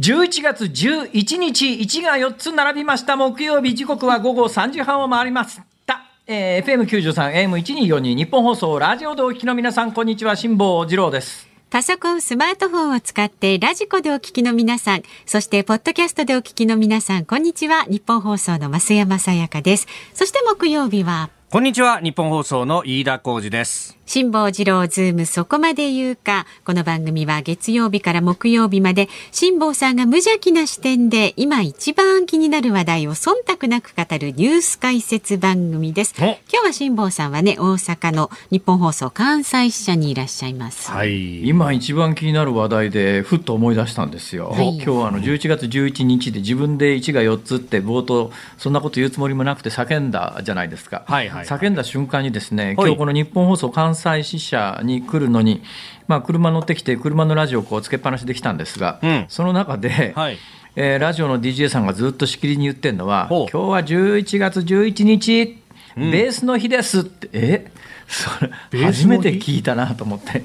11月11日、1が4つ並びました木曜日、時刻は午後3時半を回りました。えー、FM93、AM1242、ニッポン放送、ラジオでお聞きの皆さん、こんにちは、辛坊治郎です。パソコン、スマートフォンを使ってラジコでお聞きの皆さん、そしてポッドキャストでお聞きの皆さん、こんにちは。ニッポン放送の増山さやかです。そして木曜日は、こんにちは。ニッポン放送の飯田浩司です。辛坊治郎ズームそこまで言うか。この番組は月曜日から木曜日まで辛坊さんが無邪気な視点で今一番気になる話題を忖度なく語るニュース解説番組です。お今日は辛坊さんはね、大阪のニッポン放送関西支社にいらっしゃいます。はい。今一番気になる話題でふっと思い出したんですよ、はい今日はあの11月11日で自分で1が4つって冒頭そんなこと言うつもりもなくて叫んだじゃないですか、はいはい叫んだ瞬間にですねはい今日この日本放送関西支社に来るのに、まあ、車乗ってきて車のラジオをこうつけっぱなしできたんですが、うん。その中で、はい。えーラジオの DJ さんがずっとしきりに言ってるのは今日は11月11日、ベースの日ですって。え？それ初めて聞いたなと思って。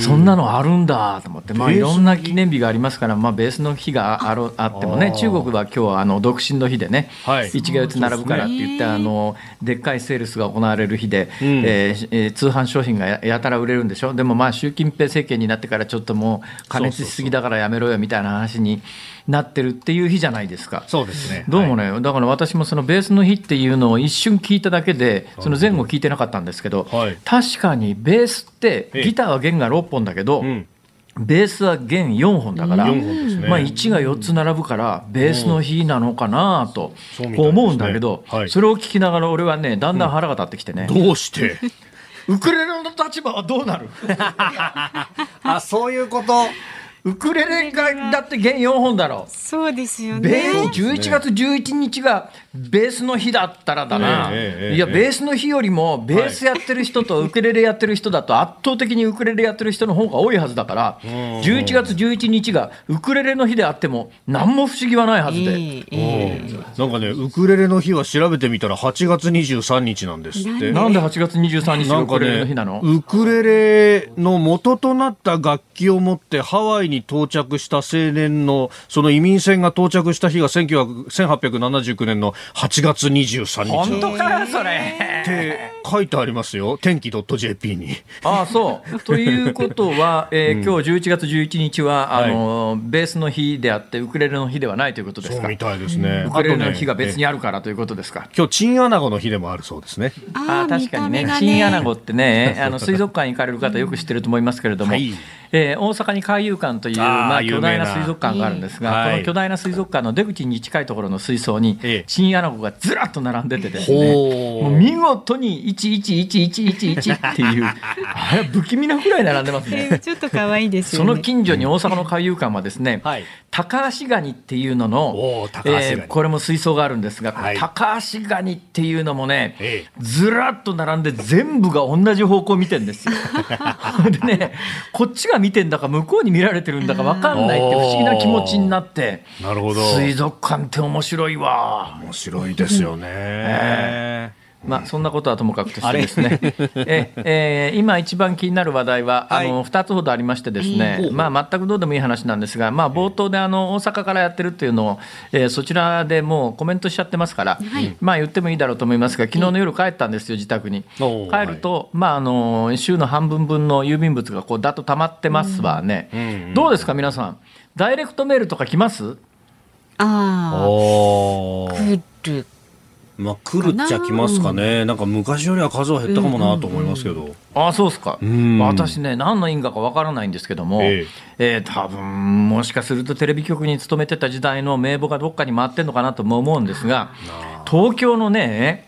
そんなのあるんだと思って、まあ、いろんな記念日がありますから、まあ、ベースの日があ。ろあってもね中国は今日はあの独身の日でね、はい。1が4つ並ぶからって言って、あのでっかいセールスが行われる日で、うん。えーえー通販商品がややたら売れるんでしょ？でもまあ習近平政権になってからちょっともう加熱しすぎだからやめろよみたいな話になってるっていう日じゃないですか。そうですね。どうもね、だから私もそのベースの日っていうのを一瞬聞いただけで、その前後聞いてなかったんですけど、はい。確かにベースって、ええギターは弦が6本だけど、うん。ベースは弦4本だから、4本ですね。まあ、1が4つ並ぶから、ベースの日なのかなと思うんだけど、はい。それを聞きながら、俺はね、だんだん腹が立ってきてね、どうして？ウクレレの立場はどうなる？あ、そういうこと。ウクレレがだって弦4本だろ。そうですよベね。ース11月11日がベースの日だったらだな、いや、ベースの日よりも、ベースやってる人とウクレレやってる人だと、圧倒的にウクレレやってる人の方が多いはずだから、11月11日がウクレレの日であっても、何も不思議はないはずで。なんかね、ウクレレの日は調べてみたら8月23日なんですって。なんで？8月23日がウクレレの日なの、ウクレレの元となった楽器を持ってハワイに到着した青年のその移民船が到着した日が1900 1879年の8月23日本当かよ、そっれ。て書いてありますよ。天気 .jp に。ああそう。ということは、えー今日11月11日は、あのベースの日であって、ウクレレの日ではないということですか？そうみたいですね。ウクレレの日が別にあるからということですか？今日チンアナゴの日でもあるそうですね。あー確かにね見た目がチンアナゴってね、あの水族館に行かれる方、よく知ってると思いますけれども、はいえー大阪に海遊館というまあ、巨大なな水族館があるんですが、はいこの巨大な水族館の出口に近いところの水槽にええ、チンアナゴがずらっと並んでてですね、ほもう見事に111111っていう、あれ、不気味なぐらい並んでますね。ちょっと可愛いですそよね。の近所に大阪の海遊館はですね、はい高橋ガニっていうのの、えーこれも水槽があるんですが、はい高橋ガニっていうのもね、ええずらっと並んで全部が同じ方向見てるんですよ。でね、こっちが見てんだか向こうに見られてるんだか分かんないって不思議な気持ちになって、なるほど。水族館って面白いわ。面白いですよね。まあ、そんなことはともかくとしてですね、ええー今一番気になる話題は、はい。あの2つほどありましてですね、ええまあ、全くどうでもいい話なんですが、まあ、冒頭であの大阪からやってるっていうのを、えーそちらでもうコメントしちゃってますから、まあ言ってもいいだろうと思いますが、昨日の夜帰ったんですよ、自宅に。帰ると、まあ、あの週の半分分の郵便物がこうだっと溜まってますわね、んうんどうですか、皆さん、ダイレクトメールとか来ます？あおあ、来る。まあ来るっちゃ来ますかね。な。んか昔よりは数は減ったかもなと思いますけど。ああそうですか、ん。私ね、何の因果かわからないんですけども、ええ。ー多分もしかするとテレビ局に勤めてた時代の名簿がどっかに回ってるのかなとも思うんですが、東京のね、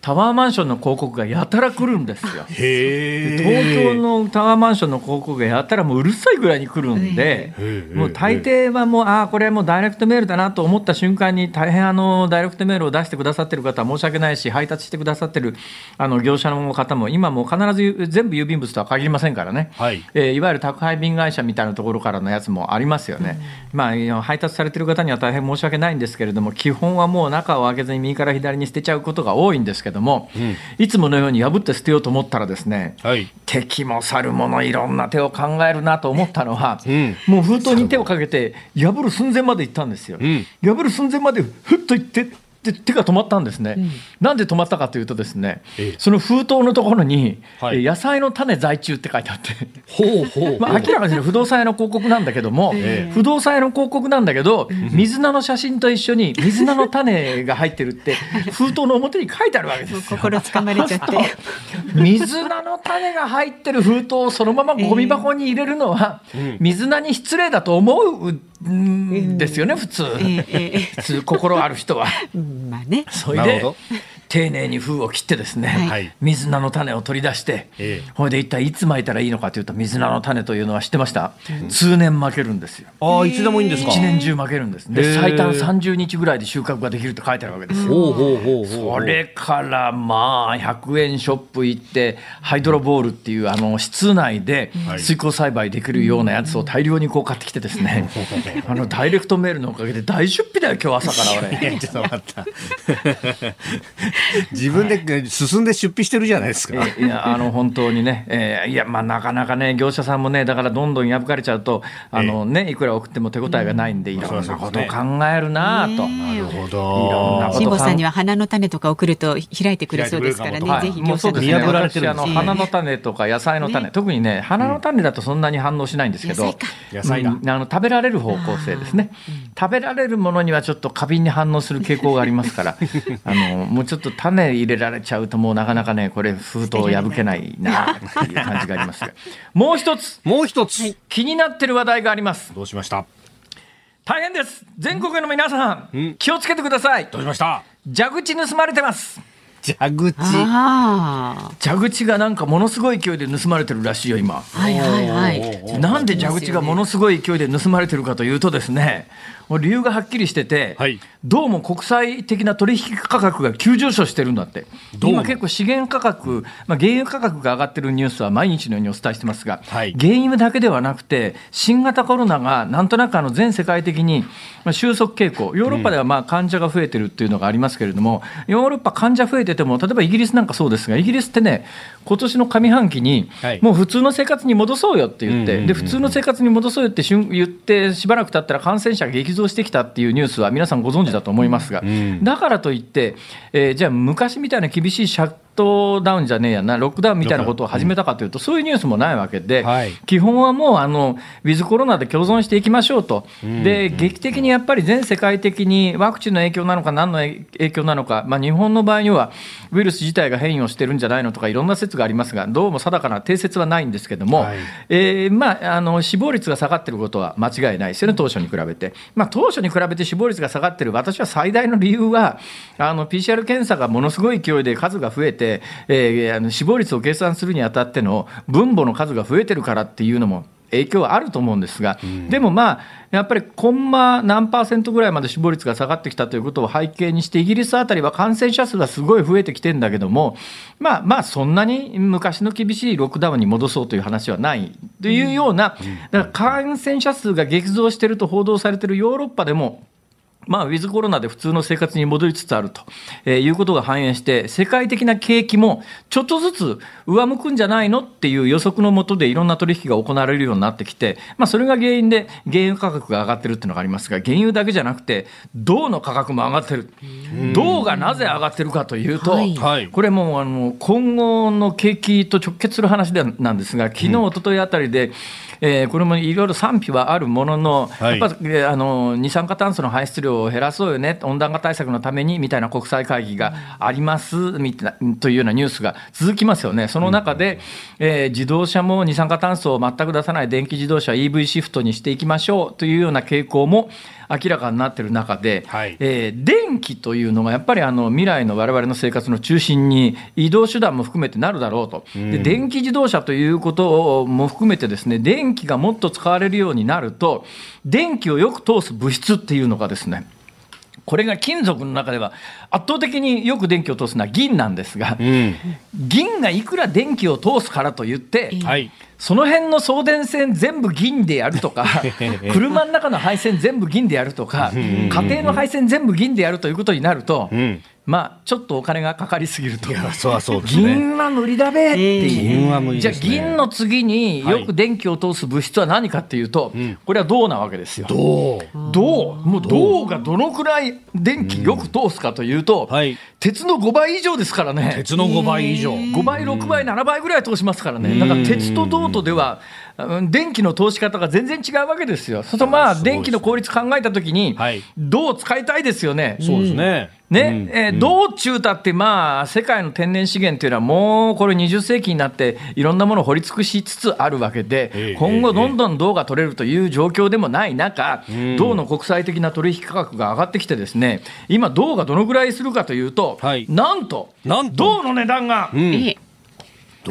タワーマンションの広告がやたら来るんですよ。へ東京のタワーマンションの広告がやたらもううるさいぐらいに来るんで、えもう大抵はもう、ああ、これはもうダイレクトメールだなと思った瞬間に、大変あのダイレクトメールを出してくださってる方は申し訳ないし、配達してくださってるあの業者の方も、今もう必ず全部郵便物とは限りませんからね、はい。えーいわゆる宅配便会社みたいなところからのやつもありますよね、まあ、配達されてる方には大変申し訳ないんですけれども、基本はもう中を開けずに右から左に捨てちゃうことが多いんですけけども、いつものように破って捨てようと思ったらですね、はい。敵も去るものいろんな手を考えるなと思ったのは、ん。もう封筒に手をかけて破る寸前まで行ったんですよ、ん。破る寸前までふっと行ってで手が止まったんですね、なんで止まったかというとですねええその封筒のところに、はいえ野菜の種在中って書いてあって。ほうほう。まあ、明らかに不動産屋の広告なんだけども、え不動産屋の広告なんだけど、水菜の写真と一緒に水菜の種が入ってるって、封筒の表に書いてあるわけですよ。心つかまれちゃって。水菜の種が入ってる封筒をそのままゴミ箱に入れるのは、水菜に失礼だと思うんですよね、普通。えええ普通、心ある人は。まあね。それでなるほど丁寧に封を切ってですね、はい。水菜の種を取り出して、ええ。これで一体いつ巻いたらいいのかというと水菜の種というのは知ってました、通年巻けるんですよ。ああ、いつでもいいんですか？一年中巻けるんです。へでえ最短30日ぐらいで収穫ができるって書いてあるわけですよ、ほうほうほうほう。それからまあ100円ショップ行ってハイドロボールっていうあの室内ではい。水耕栽培できるようなやつを大量にこう買ってきてですね。あのダイレクトメールのおかげで大出費だよ今日朝から俺。い やちょっと待った。自分で進んで出費してるじゃないですか。えい。やあの本当にね、えーいやまあなかなかね業者さんもねだからどんどん破かれちゃうとあのねいくら送っても手応えがないんで、いろんなことを考えるなあと。なるほいろんなどこ。辛坊さんには花の種とか送ると開いてくれそうですからね。はい。ぜひもうそうですね。見破られてる私あのええ。花の種とか野菜の種、特にね花の種だとそんなに反応しないんですけど、野菜か。野菜だ。うん。あの食べられる方向性ですね。食べられるものにはちょっと過敏に反応する傾向がありますから、あのもうちょっと種入れられちゃうともうなかなかねこれ封筒破けないなっていう感じがありますが、もう一つもう一つ、気になってる話題があります。どうしました？大変です。全国の皆さん、ん気をつけてください。どうしました？蛇口盗まれてます。蛇口。あ蛇口がなんかものすごい勢いで盗まれてるらしいよ今。あ。はいはいはい。なんで蛇口がものすごい勢いで盗まれてるかというとですね、もう理由がはっきりしてて、はい。どうも国際的な取引価格が急上昇してるんだって。どうも。今結構資源価格、まあ、原油価格が上がってるニュースは毎日のようにお伝えしてますが、はい。原油だけではなくて、新型コロナがなんとなくあの全世界的にまあ収束傾向、ヨーロッパではまあ患者が増えてるっていうのがありますけれども、ヨーロッパ患者増えてても、例えばイギリスなんかそうですが、イギリスってね、今年の上半期にはい、もう普通の生活に戻そうよって言って、うんうんうん。で普通の生活に戻そうよってしゅん言って、しばらく経ったら感染者が激増してきたっていうニュースは皆さんご存知だと思いますが、んだからといって、えーじゃあ、昔みたいな厳しいシャットダウンじゃねえやな、ロックダウンみたいなことを始めたかというと、そういうニュースもないわけで、はい。基本はもうあの、ウィズコロナで共存していきましょうと、で劇的にやっぱり全世界的にワクチンの影響なのか、何の影響なのか、まあ、日本の場合には、ウイルス自体が変異をしてるんじゃないのとか、いろんな説がありますが、どうも定かな定説はないんですけども、はい。えーまあ、あの死亡率が下がってることは間違いない。ですよね、当初に比べて。まあ、当初に比べて死亡率が下がってる、私は最大の理由は、あの PCR 検査がものすごい勢いで数が増えて、えーあの死亡率を計算するにあたっての分母の数が増えてるからっていうのも。影響はあると思うんですが、でもまあ、やっぱりコンマ何パーセントぐらいまで死亡率が下がってきたということを背景にして、イギリスあたりは感染者数がすごい増えてきてるんだけども、まあまあ、そんなに昔の厳しいロックダウンに戻そうという話はないというような、だから感染者数が激増していると報道されているヨーロッパでも、まあ、ウィズコロナで普通の生活に戻りつつあると、えーいうことが反映して、世界的な景気もちょっとずつ上向くんじゃないの？っていう予測のもとでいろんな取引が行われるようになってきて、まあ、それが原因で原油価格が上がってるっていうのがありますが、原油だけじゃなくて、銅の価格も上がってる。銅がなぜ上がってるかというと、はい。はい。これもうあの今後の景気と直結する話でなんですが、昨日一昨日あたりで、えーこれもいろいろ賛否はあるものの、はい。やっぱえーあの二酸化炭素の排出量を減らそうよね、温暖化対策のためにみたいな国際会議がありますみたいなというようなニュースが続きますよね、その中で、えー自動車も二酸化炭素を全く出さない電気自動車、EV シフトにしていきましょうというような傾向も明らかになっている中で、はい。えー電気というのがやっぱりあの未来の我々の生活の中心に移動手段も含めてなるだろうと、で電気自動車ということも含めてですね電気がもっと使われるようになると電気をよく通す物質っていうのがですねこれが金属の中では圧倒的によく電気を通すのは銀なんですが、うん。銀がいくら電気を通すからといって、はい。その辺の送電線全部銀でやるとか、車の中の配線全部銀でやるとか、家庭の配線全部銀でやるということになるとう、ん。まあ、ちょっとお金がかかりすぎると。そう。銀は無理だべっていう。じゃあ。銀の次によく電気を通す物質は何かっていうと、これは銅なわけですよ。どう銅もう銅がどのくらい電気よく通すかというと、はい鉄の5倍以上ですからね。鉄の5倍以上。5倍、6倍、7倍ぐらい通しますからね、だから鉄と銅とでは、うん電気の通し方が全然違うわけですよ、そうするとまあ、電気の効率考えたときにはい、銅を使いたいですよね。そうですね。ねえー銅中たって、まあ、世界の天然資源というのは、もうこれ、20世紀になって、いろんなものを掘り尽くしつつあるわけで、ええ今後、どんどん銅が取れるという状況でもない中、銅の国際的な取引価格が上がってきて、ですね今、銅がどのぐらいするかというと、はい。なんと、なんと。銅の値段が、ええ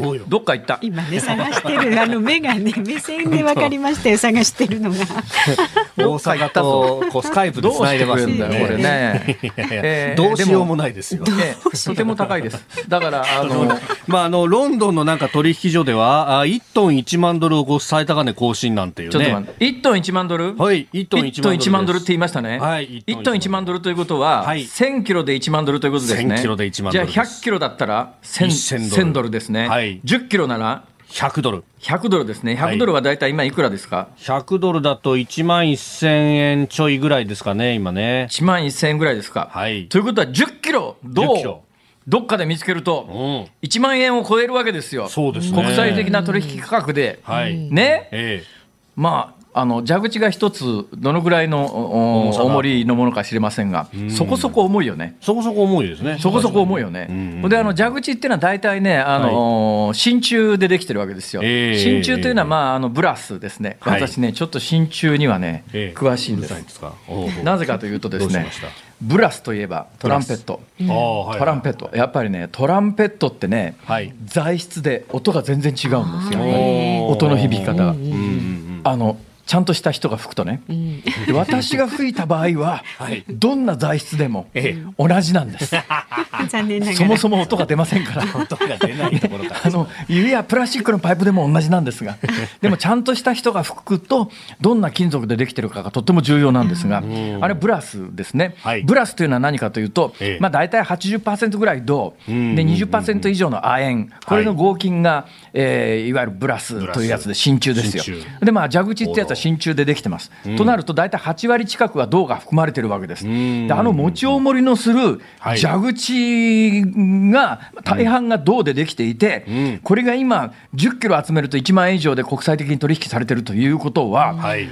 どうよ？どっか行った？今ね探してるあの目がね目線でわかりましたよ探してるのが 大阪とこうスカイプでどうして繋いでますんだよ、これね。えーどうしようもないですよ。とても高いです。だから、あの、まあ、あの、ロンドンのなんか取引所では、あ1トン1万ドルをこう最高値更新なんていうね。ちょっと待って、1トン1万ドル？はい、1トン1 1トン1万ドルって言いましたね。はい1トン1万ドルということは、はい1000キロで1万ドルということですね。1000キロで1万じゃあ100キロだったら1000 1000ドル1000ドルですね。はい10キロなら100ドル。100ドルですね。100ドルはだいたい今いくらですか、100ドルだと1万1000円ちょいぐらいですかね、今ね。1万1000円ぐらいですか？はいということは10キロ、銅10キロどっかで見つけるうと、ん。1万円を超えるわけですよ。そうですね国際的な取引価格で。はい。ね？えまあ、あの蛇口が一つ、どのぐらいのお重りのものか知りませんが、そこそこ重いよね。えそこそこ重いですね。そこそこ重いよね。で、あの蛇口っていうのは大体ね、あの真鍮でできてるわけですよ。ええ。真鍮というのは、まあ、あのブラスですね。はい。私ね、ちょっと真鍮にはね、ええ。詳しいんです。なぜかというとですねブラスといえばトランペット。トランペット。やっぱりね、トランペットってね、はい。材質で音が全然違うんですよ。音の響き方が。あのちゃんとした人が吹くとね、で私が吹いた場合は、はい。どんな材質でもえ同じなんです。残念ながら。そもそも音が出ませんから。音が出ないところから。あの指やプラスチックのパイプでも同じなんですが、でもちゃんとした人が吹くと、どんな金属でできてるかがとっても重要なんですが、あれ、ブラスですね、はい。ブラスというのは何かというと、ええ。まあ、大体80%ぐらい銅、で20%以上の亜鉛、これの合金が、えーいわゆるブラスというやつで、真鍮ですよ。で、まあ、蛇口ってやつは真鍮でできてます。となると、大体8割近くは銅が含まれてるわけです。であの持ち重りのするはい蛇口が大半が銅でできていて、これが今、10キロ集めると1万円以上で国際的に取引されてるということは、はい。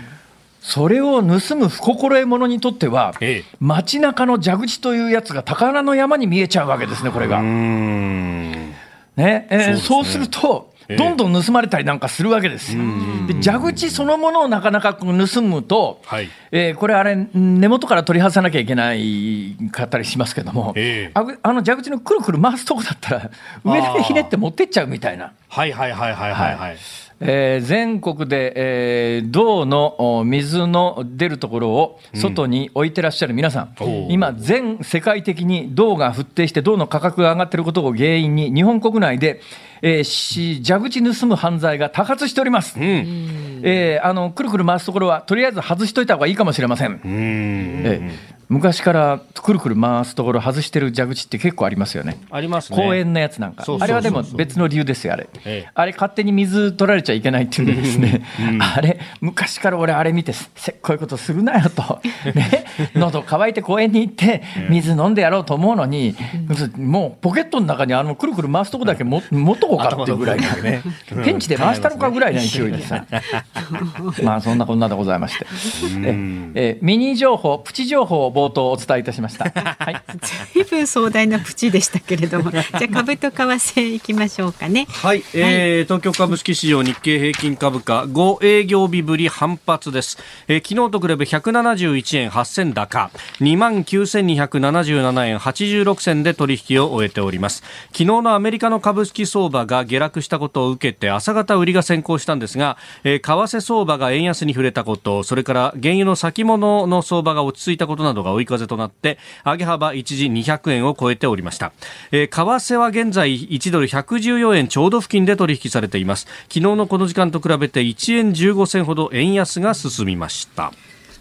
それを盗む不心得者にとってはええ、街中の蛇口というやつが宝の山に見えちゃうわけですね、これが。ねえーそうすると、ええどんどん盗まれたりなんかするわけですよ。で蛇口そのものをなかなか盗むと、はい。えーこれ、あれ、根元から取り外さなきゃいけないかったりしますけども、ええ。あの蛇口のくるくる回すとこだったら、上だけひねって持ってっちゃうみたいな。はいはいはいはいはいはい。えー全国で、えー銅のお水の出るところを外に置いてらっしゃる皆さん、おー今、全世界的に銅が沸騰して、銅の価格が上がっていることを原因に、日本国内で、えーし蛇口盗む犯罪が多発しております。うん。えーあのくるくる回すところは、とりあえず外しといた方がいいかもしれません。ん。えー昔からくるくる回すところ外してる蛇口って結構ありますよね。ありますね。公園のやつなんかあれはでも別の理由ですよ、あれ、ええあれ、勝手に水取られちゃいけないっていうんで、ですね、あれ、昔から俺、あれ見て、せっこいことするなよと、ね、喉乾いて公園に行って、水飲んでやろうと思うのに、もうポケットの中にあのくるくる回すとこだけも持っとこうかってぐらいのね、ペンチで回したのかぐらいの勢いでさ、まあそんなこんなでございまして、ええミニ情報、プチ情報を冒頭お伝えいたしました。はい。随分壮大なプチでしたけれども じゃあ株と為替いきましょうかね。はい、えー東京株式市場日経平均株価5営業日ぶり反発です、えー昨日と比べ171円8銭高。2万9277円86銭で取引を終えております。昨日のアメリカの株式相場が下落したことを受けて朝方売りが先行したんですが、えー為替相場が円安に触れたことそれから原油の先物の相場が落ち着いたことなどが追い風となって上げ幅一時200円を超えておりました、えー為替は現在1ドル114円ちょうど付近で取引されています。昨日のこの時間と比べて1円15銭ほど円安が進みました。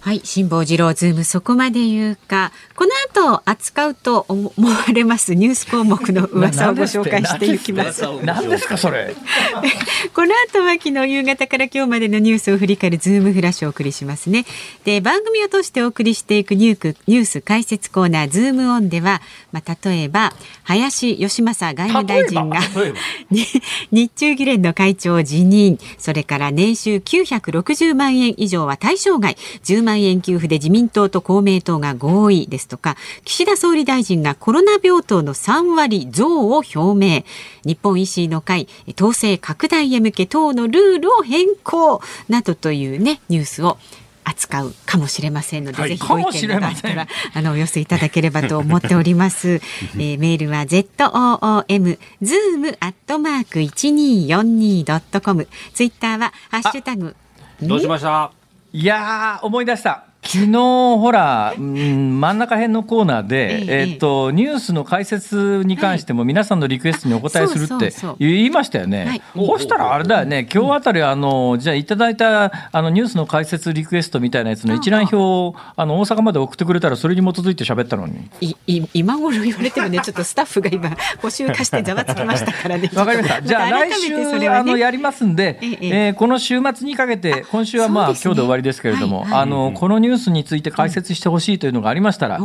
はい辛坊治郎ズームそこまで言うか。この後扱うと思われます。ニュース項目の噂をご紹介していきます。何ですかそれ。この後は昨日夕方から今日までのニュースを振り返るズームフラッシュをお送りしますね。で番組を通してお送りしていくニューニュース解説コーナーズームオンではまあ例えば林芳正外務大臣が 日中議連の会長を辞任。それから年収960万円以上は対象外。10万万円給付で自民党と公明党が合意ですとか岸田総理大臣がコロナ病棟の3割増を表明日本維新の会統制拡大へ向け党のルールを変更などというねニュースを扱うかもしれませんので、はい、ぜひご意見があったらあのお寄せいただければと思っております。えー、メールは z o o m zoom アットマーク一二四二ドットコム。ツイッターはハッシュタグ。どうしました。いや思い出した。昨日ほら、うん、真ん中辺のコーナーで、ええっと、ニュースの解説に関しても皆さんのリクエストにお答えするって言いましたよね。そしたらあれだよね、今日あたりあのじゃあいただいたあのニュースの解説リクエストみたいなやつの一覧表をあの大阪まで送ってくれたらそれに基づいて喋ったのに。いい今頃言われてもね。ちょっとスタッフが今保守化してざわつきましたからね。わかりました。じゃあ来週、ね、あのやりますんで、えええー、この週末にかけて今週はまあ、ね、今日で終わりですけれども、はいはい、あのこのニュースュースについて解説してほしいというのがありましたら、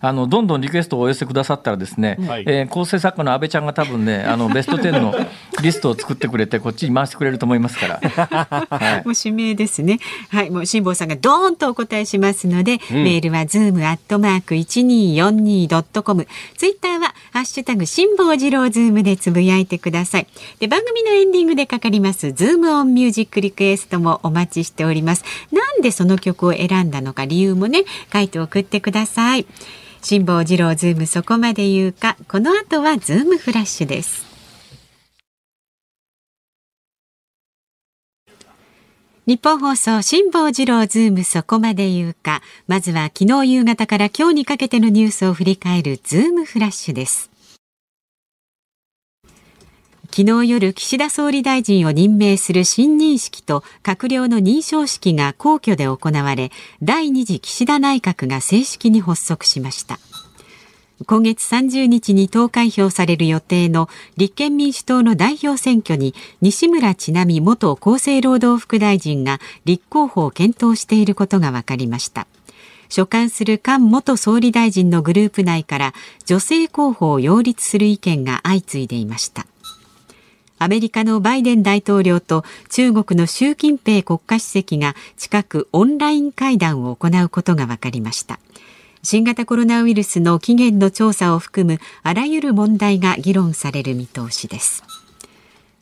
あのどんどんリクエストをお寄せくださったらですね、はい、えー、構成作家の安倍ちゃんが多分ね あのベスト10のリストを作ってくれてこっちに回してくれると思いますから、はい、もう指名ですね。はい。もう辛坊さんがドーンとお答えしますので、うん、メールはズームアットマーク一二四二ドットコム。ツイッターはハッシュタグ辛坊治郎ズームでつぶやいてください。で番組のエンディングでかかりますズームオンミュージックリクエストもお待ちしております。なんでその曲を選んだのか理由もね書いて送ってください辛坊治郎ズームそこまで言うか。この後はズームフラッシュです。ニッポン放送辛坊治郎ズームそこまで言うか。まずは昨日夕方から今日にかけてのニュースを振り返るズームフラッシュです。昨日夜岸田総理大臣を任命する新任式と閣僚の認証式が皇居で行われ第2次岸田内閣が正式に発足しました。今月30日に投開票される予定の立憲民主党の代表選挙に西村智奈美元厚生労働副大臣が立候補を検討していることが分かりました。所管する菅元総理大臣のグループ内から女性候補を擁立する意見が相次いでいました。アメリカのバイデン大統領と中国の習近平国家主席が近くオンライン会談を行うことが分かりました。新型コロナウイルスの起源の調査を含むあらゆる問題が議論される見通しです。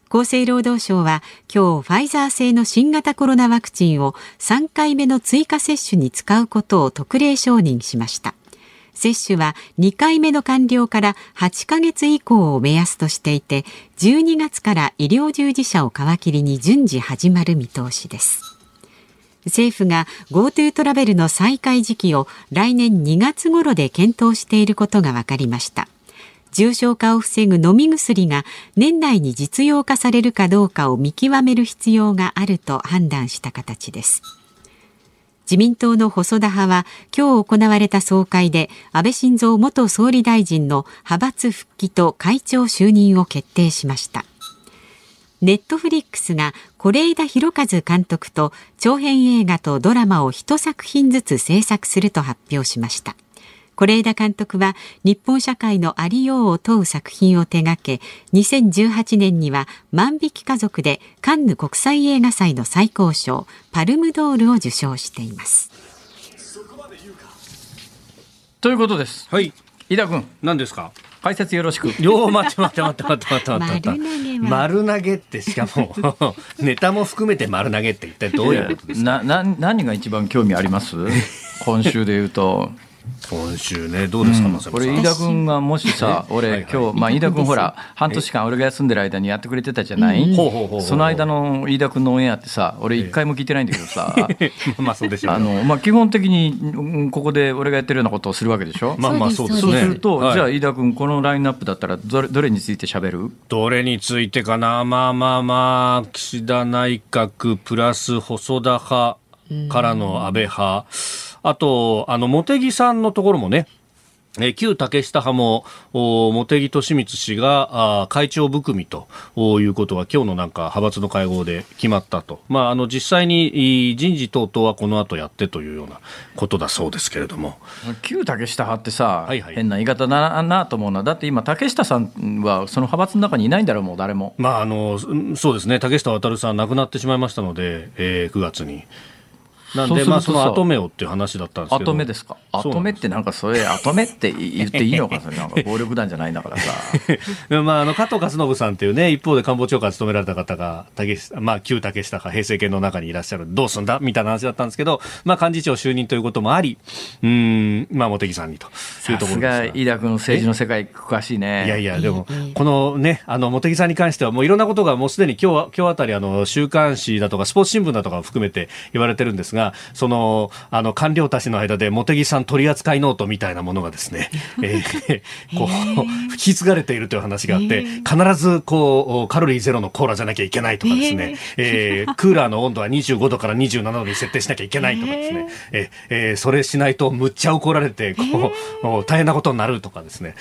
厚生労働省は今日ファイザー製の新型コロナワクチンを3回目の追加接種に使うことを特例承認しました。接種は2回目の完了から8ヶ月以降を目安としていて12月から医療従事者を皮切りに順次始まる見通しです。政府が GoTo トラベルの再開時期を来年2月頃で検討していることが分かりました。重症化を防ぐ飲み薬が年内に実用化されるかどうかを見極める必要があると判断した形です。自民党の細田派は今日行われた総会で安倍晋三元総理大臣の派閥復帰と会長就任を決定しました。ネットフリックスが是枝裕和監督と長編映画とドラマを1作品ずつ制作すると発表しました。是枝監督は日本社会のありようを問う作品を手掛け2018年には万引き家族でカンヌ国際映画祭の最高賞パルムドールを受賞していますということですはい井田君何ですか？解説よろしく。よう待って待って待って待って待って待って。丸投げってしかも ネタも含めて丸投げって一体どういうことですか？なな何が一番興味あります？今週で言うと。今週ね、どうですか、うん、これ、飯田君がもしさ、俺、今日、まあ、飯田君、ほら、半年間、俺が休んでる間にやってくれてたじゃない、その間の飯田君のオンエアってさ、俺、一回も聞いてないんだけどさ、まあそうでしょう、あのまあ、基本的にここで俺がやってるようなことをするわけでしょ、まあまあそうですね。そうす。ると、じゃあ、飯田君、このラインナップだったらどれ、どれについてしゃべる？どれについてかな、まあまあまあ、岸田内閣プラス細田派からの安倍派。あと、あの、茂木さんのところもね、えー、旧竹下派も、茂木敏光氏があ会長含みということは今日のなんか派閥の会合で決まったと。まあ、あの実際に人事等々はこの後やってというようなことだそうですけれども。旧竹下派ってさ、はいはい、変な言い方だなと思うのは、だって今竹下さんはその派閥の中にいないんだろう、もう誰も。まあ、あの、そうですね。竹下渉さん亡くなってしまいましたので、えー、9月に。なんで、まあ、その後目をっていう話だったんですけど。後目ですか？後目ってなんか、それ、後目って言っていいのか、それ、なんか暴力団じゃないんだからさ。まあ、あの、加藤勝信さんっていうね、一方で官房長官務められた方が、竹下、まあ、旧竹下か平成権の中にいらっしゃる、どうすんだ？みたいな話だったんですけど、まあ、幹事長就任ということもあり、うん、まあ、茂木さんにというところですが。飯田君、政治の世界詳しいね。いやいや、でも、このね、あの、茂木さんに関しては、もういろんなことがもうすでに今日、今日あたり、あの、週刊誌だとか、スポーツ新聞だとかを含めて言われてるんですが、その、あの官僚たちの間で茂木さん取扱ノートみたいなものがですね、えー、こう引き継がれているという話があって、必ずこうカロリーゼロのコーラじゃなきゃいけないとかですね、えー、クーラーの温度は25度から27度に設定しなきゃいけないとかですね、ええー、それしないとむっちゃ怒られてこう、大変なことになるとかですね、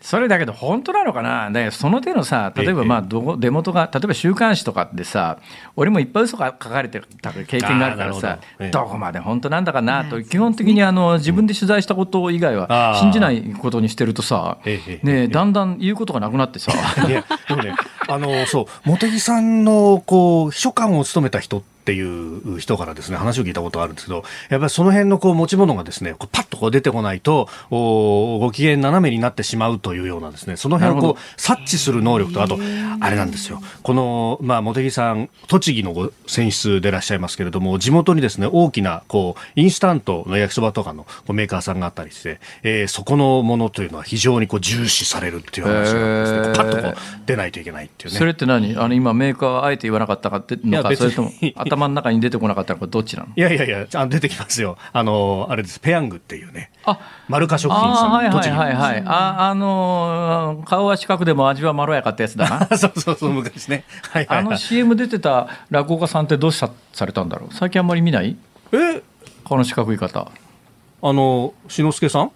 それだけど本当なのかな？でその手のさ例えばまあど出元が例えば週刊誌とかでさ俺もいっぱい嘘が書かれてた経験があるからさど。こまで本当なんだかなと、基本的にあの自分で取材したこと以外は信じないことにしてるとさ、ね、だんだん言うことがなくなってさ。いやでもねあのそう茂木さんのこう秘書官を務めた人ってっていう人からですね、話を聞いたことがあるんですけど、やっぱりその辺のこう持ち物がですね、こうパッとこう出てこないと、おご機嫌斜めになってしまうというようなですね、その辺をこう察知する能力と、あと、あれなんですよ。この、まあ、茂木さん、栃木のご選出でいらっしゃいますけれども、地元にですね、大きな、こう、インスタントの焼きそばとかのメーカーさんがあったりして、えー、そこのものというのは非常にこう重視されるっていう話がですね、パッとこう出ないといけないっていうね。それって何？あの、今メーカーあえて言わなかったかってのか、それとも頭の中に出てこなかったらこれどっちなの？いやいやいやあ出てきますよ。あのあれです。ペヤングっていうね。あマルカ食品さんはいはいはい。はいああの顔は四角でも味はまろやかってやつだな。そうそうそう昔ね、はいはい、はい、あの CM 出てた落語家さんってどうさされたんだろう？最近あんまり見ない？え？この四角い方。あの志の輔さん？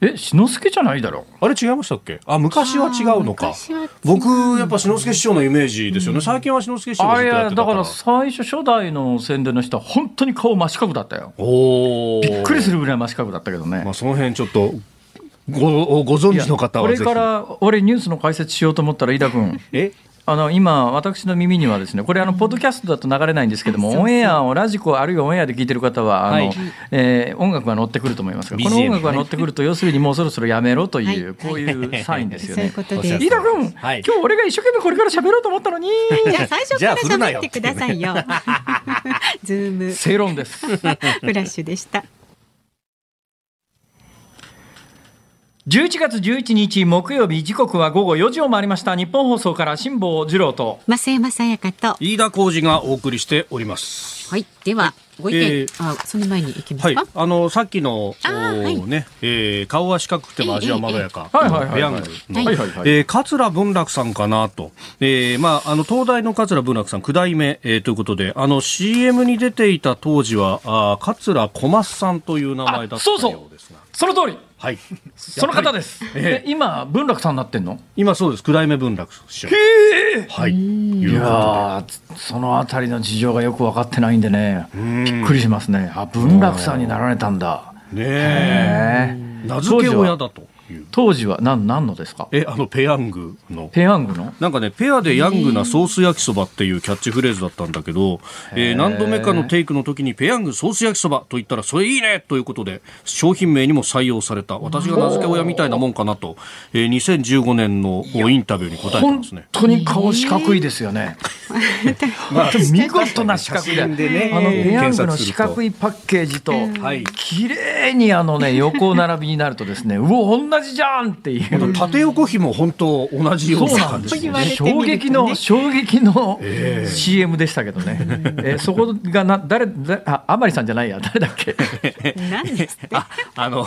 え、志の輔じゃないだろ。あれ違いましたっけ？あ、昔は違うのか。僕、やっぱ志の輔師匠のイメージですよね。最近は志の輔師匠がずっとやってだから最初、初代の宣伝の人は本当に顔真四角だったよ。おびっくりするぐらい真四角だったけどね。まあ、その辺ちょっと、ごご存知の方はこれから俺ニュースの解説しようと思ったら飯田君。え？あの今、私の耳にはですね、これあの、ポッドキャストだと流れないんですけども、オンエアをラジコ、あるいはオンエアで聞いてる方は、あの、え音楽が乗ってくると思いますが、この音楽が乗ってくると、要するにもうそろそろやめろという、こういうサインですよね。飯田君、今日俺が一生懸命これから喋ろうと思ったのに。じゃあ最初から喋ってくださいよ。ズーム。正論です。フラッシュでした。11月11日木曜日時刻は午後4時を回りました。日本放送から辛坊治郎と。増山さやかと。飯田浩二がお送りしております。はい。ではご意見、えー、あその前に行きますか、はい、あのさっきのね、えー、顔は四角くても味はまろやか、はいはいはい、はい。はいはい、えー、桂文楽さんかなと、えー、まああの東大の桂文楽さん九代目、えー、ということであの CM に出ていた当時はあ桂小松さんという名前だったようですが。そうそう。その通りはい、その方です。えー、今文楽さんになってんの？今そうです。九代目文楽師匠。はい。いやそのあたりの事情がよく分かってないんでね、びっくりしますね。あ、文楽さんになられたんだ。ねえ。名付け親だと。当時は何何のですか？えあのペヤングの。ペヤングの？なんかねペアでヤングなソース焼きそばっていうキャッチフレーズだったんだけど、えー、何度目かのテイクの時にペヤングソース焼きそばと言ったらそれいいねということで商品名にも採用された私が名付け親みたいなもんかなと、えー、2015年のインタビューに答えてますね。本当に顔四角いですよね。まあ、見事な四角いでね。あのペヤングの四角いパッケージと、はい、綺麗にあのね横並びになるとですねうお同じじゃんっていう。縦横比も本当同じような感じ言われて衝撃の衝撃の CM でしたけどね、えーそこがな誰だあ甘利さんじゃないや。誰だっけ？何ですって？ああの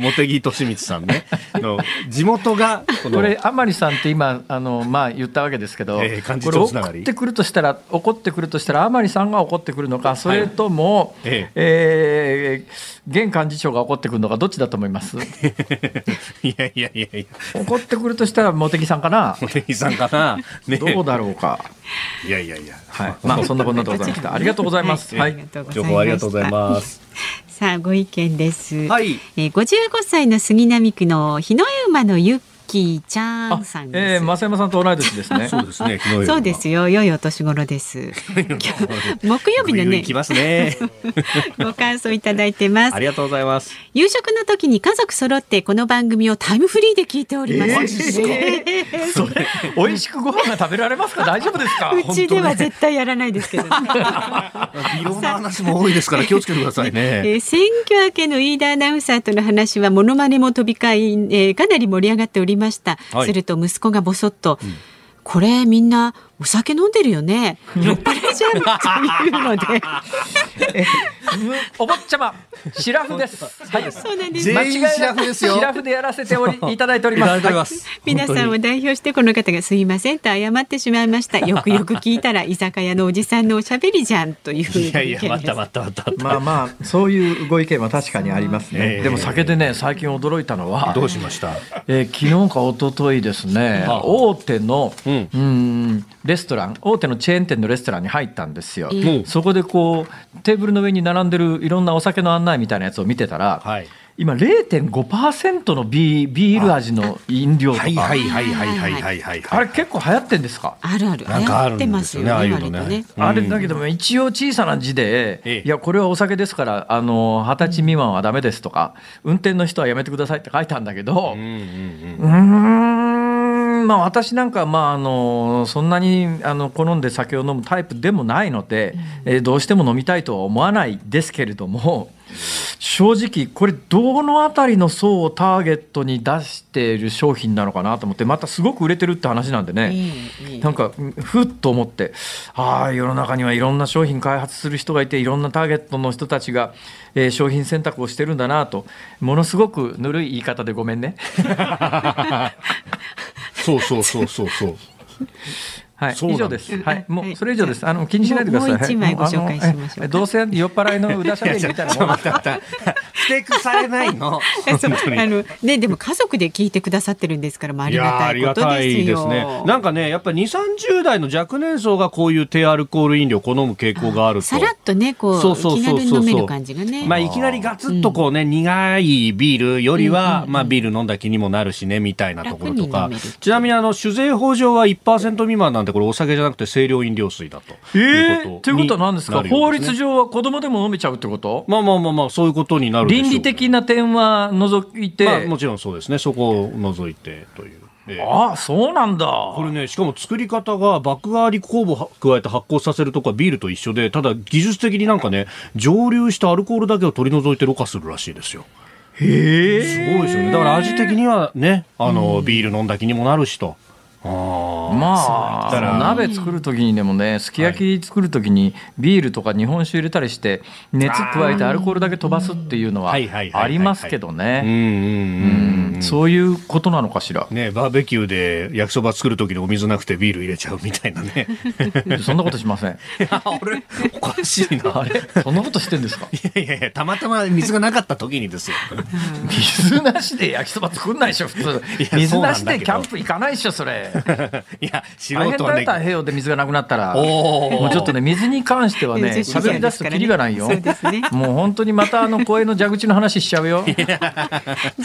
茂木敏光さんね。あの地元がこのこれ甘利さんって今あの、まあ、言ったわけですけど、ええ幹事これ怒ってくるとしたら怒ってくるとしたら甘利さんが怒ってくるのかそれとも、え。えー現幹事長が怒ってくるのかどっちだと思います？いやいやいやいや。怒ってくるとしたら茂木さんかな？茂木さんかな？ねどうだろうか？いやいやいや。はい、まあそんなこんなでございました。ありがとうございます。はい。はあり。がとうございました情報ありがとうございます。さあご意見です。はいえー、55歳の杉並区の日の湯馬のゆっきーちゃあんさんです。えー、増山さんと同い年ですね。そうですねそうですよ。良いお年頃です。木曜日のねき、ますね ご感想いただいてますあ。りがとうございます夕食の時に家族揃ってこの番組をタイムフリーで聞いております。えーそれ美味しくご飯が食べられますか？大丈夫ですか？うちでは絶対やらないですけどね。いろんな話も多いですから気をつけてくださいえねー選挙明けの飯田アナウンサーとの話はモノマネも飛び交い、えーかなり盛り上がっておりました、はい。すると息子がぼそっと、これみんなお酒飲んでるよね。酔っ払いじゃんというので。お坊ちゃまシラフです。はい。そうなんです。全員シラフですよ。シラフでやらせておりいただいております。いただいております。皆さんを代表してこの方がすいません。と謝ってしまいました。よくよく聞いたら居酒屋のおじさんのおしゃべりじゃんといういやいやまたまたまた。まあまあそういうご意見は確かにありますね。ええでも酒でね最近驚いたのは、どうしました？えー昨日か一昨日ですね、はあ。大手の、ううんん、レストラン大手のチェーン店のレストランに入ったんですよ。ん。そこでこうテーブルの上に並んでるいろんなお酒の案内みたいなやつを見てたら、はい。今0.5%のビービール味の飲料とか、はいはいはいはいはいはいはい。あれ結構流行ってんですか、あるある。なんかあるん流行ってまですすよよねねああいうのね。割とね。うん。あれだけども一応小さな字で、ええ。いやこれはお酒ですからあの二十歳未満はダメですとか運転の人はやめてくださいって書いたんだけど、うんうんうん。うーんまあ私なんかまああのそんなにあの好んで酒を飲むタイプでもないので、えーどうしても飲みたいとは思わないですけれども正直これどのあたりの層をターゲットに出している商品なのかなと思ってまたすごく売れてるって話なんでね。ええええなんかうんふっと思ってああ世の中にはいろんな商品開発する人がいていろんなターゲットの人たちが、えー商品選択をしてるんだなとものすごくぬるい言い方でごめんね。そうそうそうそうそう。はい、以上です。はい、もはいうそれ以上です。あの気にしないでください。もうもう一枚ご紹介しましょうどうせ酔っ払いのうだしゃべりみたいなもん。待ってふてくされないのそう本当にあのねでも家族で聞いてくださってるんですからまあありがいやーあたいことりがたですよ？いですね。なんかね、やっぱり2、30代の若年層がこういう低アルコール飲料を好む傾向があると。さらっとねこうそうそう気そうそ感じがね。まあ、いきなりガツッとこうね、苦いビールよりは、まあ、ビール飲んだ気にもなるしね、みたいなところとか。ちなみに、あの、酒税法上は1%未満なんで、これお酒じゃなくて清涼飲料水だと。えいうー、ということは何ですか、になるよ法律上は子供でも飲めちゃうってこと？まあまあまあまあ、そういうことになるでしょう倫理的な点は除いて、まあ、もちろんそうですね。そこを除いてという。ええああそうなんだ。これね、しかも作り方が麦芽リ酵母を加えて発酵させるとかビールと一緒で、ただ技術的になんかね、蒸留したアルコールだけを取り除いてろ過するらしいですよ。へえ。すごいですよね。だから味的にはね、あの、ビール飲んだ気にもなるしと。まあ、鍋作るときにでもね、すき焼き作るときにビールとか日本酒入れたりして、熱加えてアルコールだけ飛ばすっていうのはありますけどうんね。そういうことなのかしら？ね、バーベキューで焼きそば作るときにお水なくてビール入れちゃうみたいなね。そんなことしません。あれおかしいな。あれ？そんなことしてんですか？いやいやいや、たまたま水がなかった時にですよ。水なしで焼きそば作んないでしょ、普通。水なしでキャンプ行かないでしょ、それ。いや、素人はね。太平洋で水がなくなったら。もうちょっとね、水に関してはね、喋り出すとキリがないよそうですね。もう本当にまたあの声の蛇口の話しちゃうよ。じ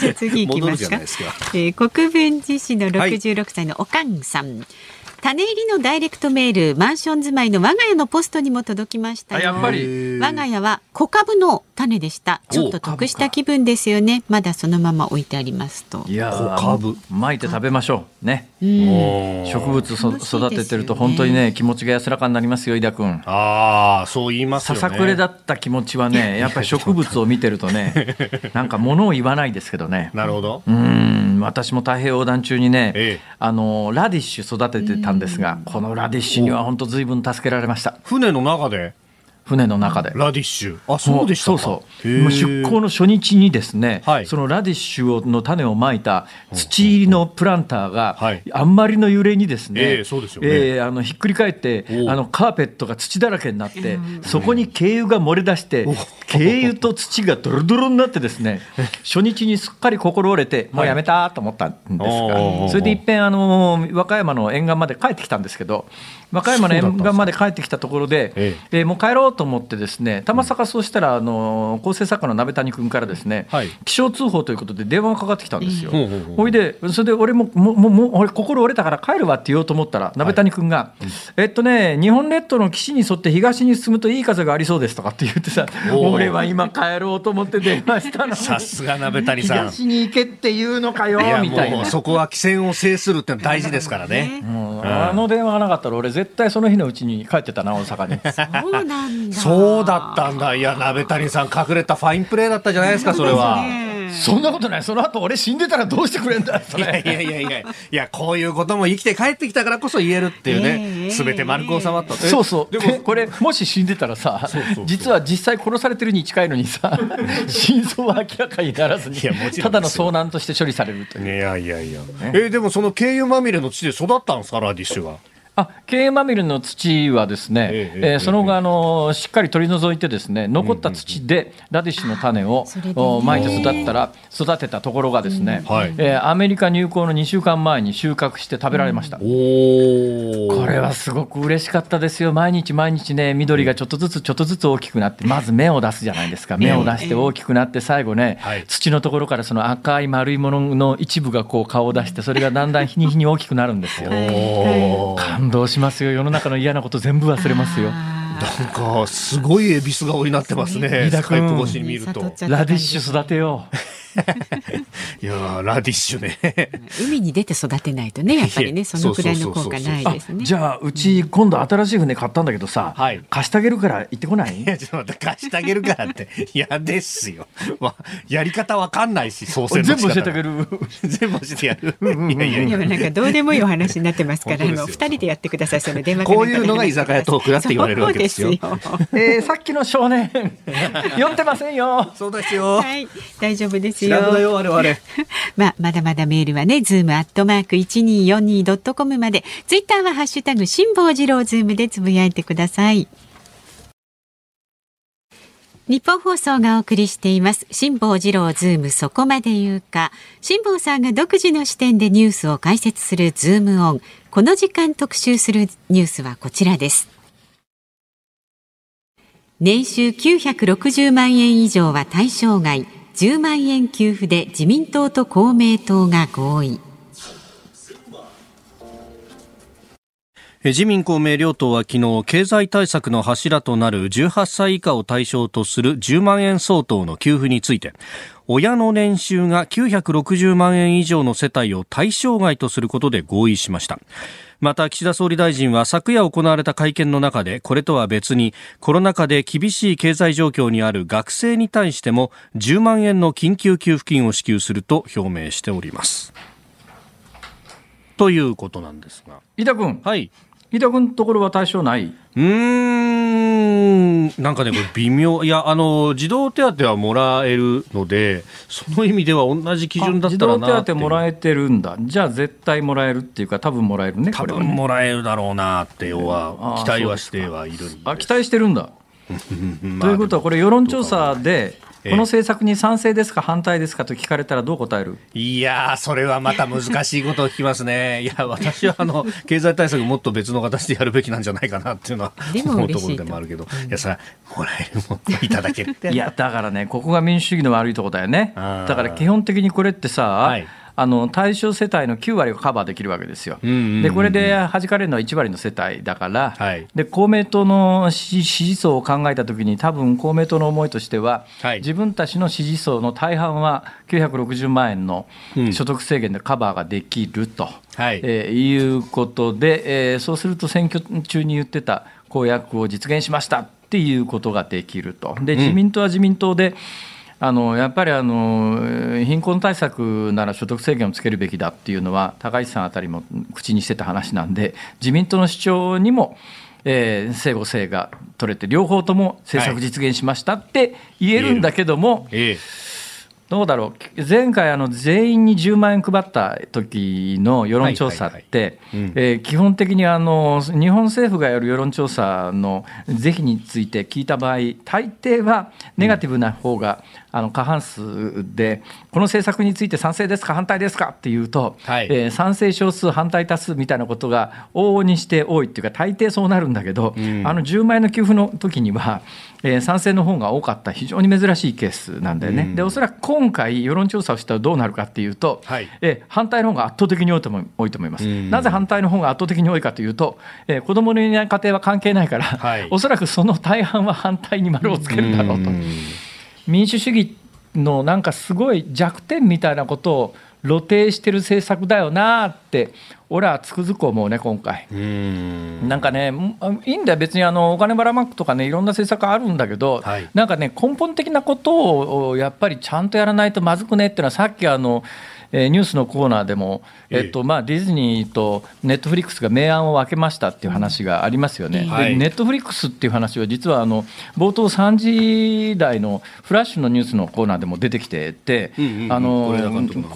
ゃあ次行きますか。じゃないですか。えー国分寺市の66歳のおかんさん。種入りのダイレクトメール、マンション住まいの我が家のポストにも届きましたやっぱり我が家は小株の種でした。ちょっと得した気分ですよね。まだそのまま置いてありますと。いやー小株巻いて食べましょう。ね。うん植物そ育ててると本当にね、気持ちが安らかになりますよ、井田君。ああ、そう言いますよね。ささくれだった気持ちはね、やっぱり植物を見てるとね、なんか物を言わないですけどね。なるほど。うーん、うん私も太平洋横断中にね、ええあのラディッシュ育ててたんですが、このラディッシュには本当ずいぶん助けられました。船の中で？船の中で。ラディッシュ。あ、そうでしたか。そうそう。出港の初日にですね、はい。そのラディッシュをの種をまいた土入りのプランターが、はい。あんまりの揺れにですね、ええそうですよね。ええあのひっくり返っておあのカーペットが土だらけになって、そこに軽油が漏れ出して、軽油と土がドロドロになってですね 初日にすっかり心折れてもうやめたと思ったんですが、おーそれでいっぺんあの和歌山の沿岸まで帰ってきたんですけど和歌山の沿岸まで帰ってきたところで、ええーもう帰ろうと思ってですねたまさかそうしたらあの構成作家の鍋谷君からですね、はい気象通報ということで電話がかかってきたんですよ。ほいでそれで俺ももうもうもう俺心折れたから帰るわって言おうと思ったら鍋谷君が、えっとね日本列島の岸に沿って東に進むといい風がありそうですとかって言ってさ俺は今帰ろうと思って電話したのにさすが鍋谷さん。東に行けって言うのかよみたいなもう。そこは規制を制するって大事ですからね。あの電話がなかったら俺絶対その日のうちに帰ってたな大阪に。そうなんだ。そうだったんだ。いや、鍋谷さん隠れたファインプレーだったじゃないですか、それは。そんなことないその後俺死んでたらどうしてくれんだよそいやれいやいやいや、いや、こういうことも生きて帰ってきたからこそ言えるっていうね、ええすべて丸く収まった。えそうそうでも、でこれもし死んでたらさそうそう実は実際殺されてるに近いのにさ 真相は明らかにならずにただの遭難として処理されるという。いやいやいや。え、でもその軽油まみれの地で育ったんですか、ラディッシュが。あ経営まみれの土はですね、えええーその後あのしっかり取り除いてですね残った土でラディッシュの種をそれでね。おまいて育ったら育てたところがですね、はい。えーアメリカ入港の2週間前に収穫して食べられました。おお。これはすごく嬉しかったですよ、毎日毎日ね、緑がちょっとずつちょっとずつ大きくなって、まず芽を出すじゃないですか、芽を出して大きくなって、最後ね、はい。土のところからその赤い丸いものの一部がこう顔を出して、それがだんだん日に日に大きくなるんですよ。感動しますよ、世の中の嫌なこと全部忘れますよ。なんか、すごい恵比寿顔になってますね。スカイプ越しに見ると。ラディッシュ育てよう。いやーラディッシュね。海に出て育てないとね、やっぱりね、そのくらいの効果ないあですね。じゃあ、うち今度新しい船買ったんだけどさ、はい貸してあげるから行ってこない？いや、ちょっと待って、貸してあげるからって。嫌ですよ。まあ、やり方わかんないし、操船の全部教えてあげる。全部教えてやる。いやいやいや。でもなんかどうでもいいお話になってますから、あの二人でやってください。その電話かこういうのが居酒屋トークだって言われるわけですよそうですよえーさっきの少年、酔ってませんよ。そうですよ。はい、大丈夫ですよ。シラフだよ、我々。まあ、まだまだメールはね、ズームアットマーク一二四二ドットコムまで、ツイッターはハッシュタグ辛坊治郎ズームでつぶやいてください。ニッポン放送がお送りしています。辛坊治郎ズームそこまで言うか。辛坊さんが独自の視点でニュースを解説するズームオン。この時間特集するニュースはこちらです。年収960万円以上は対象外。10万円給付で自民党と公明党が合意。自民公明両党は昨日経済対策の柱となる18歳以下を対象とする10万円相当の給付について親の年収が960万円以上の世帯を対象外とすることで合意しましたまた岸田総理大臣は昨夜行われた会見の中でこれとは別にコロナ禍で厳しい経済状況にある学生に対しても10万円の緊急給付金を支給すると表明しております。ということなんですが。飯田君、はい。飯田君のところは対象ない？うーん、なんかね、これ微妙。いや、あの、児童手当はもらえるので、その意味では同じ基準だったらなあ児童手当もらええてるんだ、じゃあ絶対もらえるっていうか、多分もらえるね、多分もらえるだろうなって、要は期待はしてはいるんです。あ期待してるんだ。まあということは、これ、世論調査で、ええこの政策に賛成ですか、反対ですかと聞かれたら、どう答える？いやー、それはまた難しいことを聞きますね。いや、私はあの、経済対策もっと別の形でやるべきなんじゃないかなっていうのは でも思うところでもあるけど、いや、さ、もらえるものいただける。って。いや、だからね、ここが民主主義の悪いとこだよね。だから基本的にこれってさ、はいあの対象世帯の9割をカバーできるわけですよ。うんうんうんうんでこれで弾かれるのは1割の世帯だから、はい。で公明党の支支持層を考えたときに、多分公明党の思いとしては、はい。自分たちの支持層の大半は960万円のうん。所得制限でカバーができると、はい。えーいうことで、えーそうすると選挙中に言ってた公約を実現しましたっていうことができると。で自民党は自民党であのやっぱりあの貧困対策なら所得制限をつけるべきだっていうのは高市さんあたりも口にしてた話なんで自民党の主張にもえー、整合性が取れて両方とも政策実現しましたって言えるんだけども、はい。ええ。どうだろう、前回、あの全員に10万円配った時の世論調査って、基本的にあの日本政府がやる世論調査の是非について聞いた場合、大抵はネガティブな方が、あの過半数で、この政策について賛成ですか、反対ですかっていうと、はい、えー、賛成少数、反対多数みたいなことが往々にして多いっていうか、大抵そうなるんだけど、うん、あの10万円の給付の時には、えー、賛成の方が多かった、非常に珍しいケースなんだよね、うん、でおそらく今回、世論調査をしたらどうなるかっていうと、はい、えー、反対の方が圧倒的に多いと思います、うん、なぜ反対の方が圧倒的に多いかというと、えー、子どものいない家庭は関係ないから、はい、おそらくその大半は反対に丸をつけるだろうと。民主主義のなんかすごい弱点みたいなことを露呈してる政策だよなって俺はつくづく思うね今回。なんかねいいんだよ別にあのお金ばらまくとかねいろんな政策あるんだけど、はい、なんかね根本的なことをやっぱりちゃんとやらないとまずくねっていうのはさっきあのえー、ニュースのコーナーでも、えっとまあ、ディズニーとネットフリックスが明暗を分けましたっていう話がありますよね、はい、ネットフリックスっていう話は、実はあの冒頭3時台のフラッシュのニュースのコーナーでも出てきてて、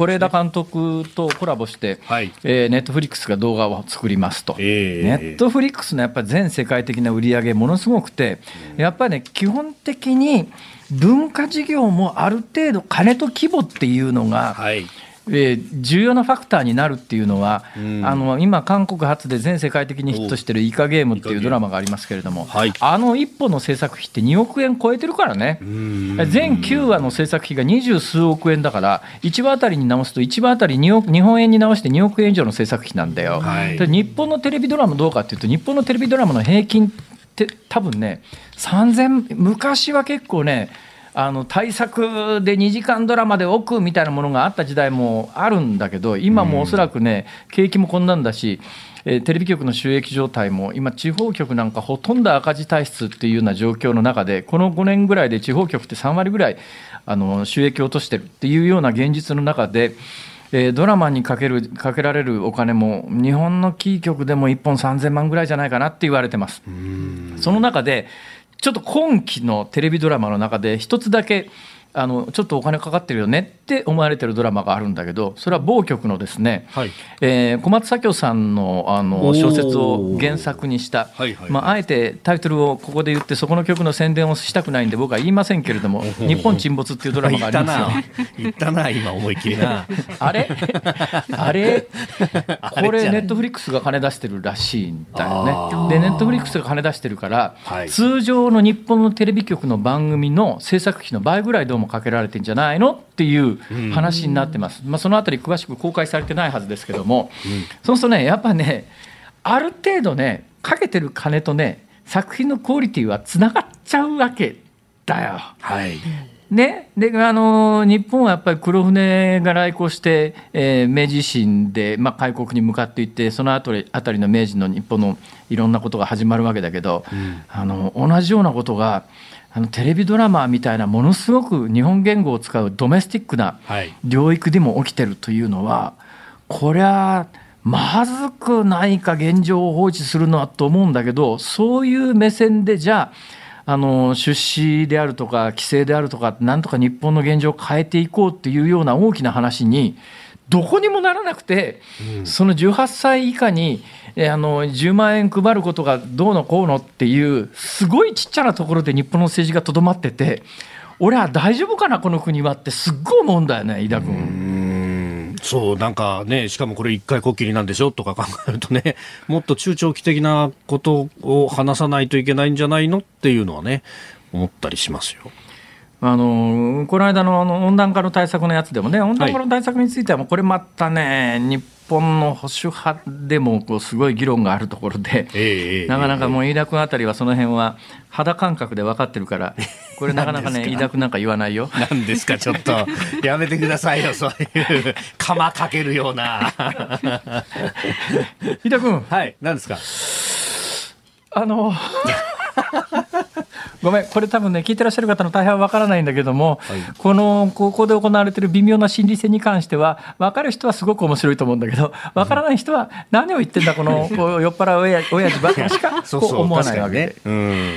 是枝監督とコラボして、はい、えー、ネットフリックスが動画を作りますと、えー、ネットフリックスのやっぱり全世界的な売り上げ、ものすごくて、やっぱりね、基本的に文化事業もある程度、金と規模っていうのが、はいえー、重要なファクターになるっていうのは、うん、あの今、韓国発で全世界的にヒットしてるイカゲームっていうドラマがありますけれども、はい、あの一歩の制作費って2億円超えてるからね、全9話の制作費が二十数億円だから、1話あたりに直すと、1話あたり2億日本円に直して2億円以上の制作費なんだよ、はい、日本のテレビドラマどうかっていうと、日本のテレビドラマの平均って多分ね、3000、昔は結構ね、あの対策で2時間ドラマで奥みたいなものがあった時代もあるんだけど今もおそらくね景気もこんなんだしえテレビ局の収益状態も今、地方局なんかほとんど赤字体質っていうような状況の中で、この5年ぐらいで地方局って3割ぐらいあの収益を落としてるっていうような現実の中で、えドラマにかけるかけられるお金も、日本のキー局でも1本3000万ぐらいじゃないかなって言われてます。その中でちょっと今期のテレビドラマの中で一つだけあのちょっとお金かかってるよねって思われてるドラマがあるんだけどそれは某局のですね、はい、えー、小松左京さんのあの小説を原作にした、はいはい、まあ、あえてタイトルをここで言ってそこの曲の宣伝をしたくないんで僕は言いませんけれども「日本沈没」っていうドラマがありますよ。言ったな。今思いっきりな。あれ？あれ？これネットフリックスが金出してるらしいんだよね。でネットフリックスが金出してるから、はい、通常の日本のテレビ局の番組の制作費の倍ぐらいどうもかけられてんじゃないのっていう話になってます、まあ、そのあたり詳しく公開されてないはずですけども、そうするとねやっぱねある程度ねかけてる金とね作品のクオリティはつながっちゃうわけだよ。はいね、であの日本はやっぱり黒船が来航して、えー、明治維新で、まあ、開国に向かっていってその後あたりの明治の日本のいろんなことが始まるわけだけど、うん、あの同じようなことがあのテレビドラマみたいなものすごく日本言語を使うドメスティックな領域でも起きてるというのは、こりゃまずくないか現状を放置するのはと思うんだけどそういう目線でじゃああの出資であるとか規制であるとかなんとか日本の現状を変えていこうっていうような大きな話にどこにもならなくて、その18歳以下にあの10万円配ることがどうのこうのっていうすごいちっちゃなところで日本の政治がとどまってて俺は大丈夫かなこの国はってすっごい思うんだよね飯田君。そうなんかね、しかもこれ一回こっきりなんでしょとか考えるとね、もっと中長期的なことを話さないといけないんじゃないのっていうのはね、思ったりしますよ。あのこの間のあの温暖化の対策のやつでもね、温暖化の対策については、これまたね、日本の保守派でもこうすごい議論があるところで、えー、なかなかもう飯田君あたりはその辺は肌感覚で分かってるから、これなかなかね、飯田君なんか言わないよ。なんですか、ちょっと、やめてくださいよ、そういう、釜かけるような。飯田君。はい、何ですか？あの ごめん、これ多分ね、聞いてらっしゃる方の大半は分からないんだけども、この、ここで行われている微妙な心理戦に関しては、分かる人はすごく面白いと思うんだけど、分からない人は、何を言ってんだ、この、こう酔っ払う親 親父ばっかしかこう思わないわけで。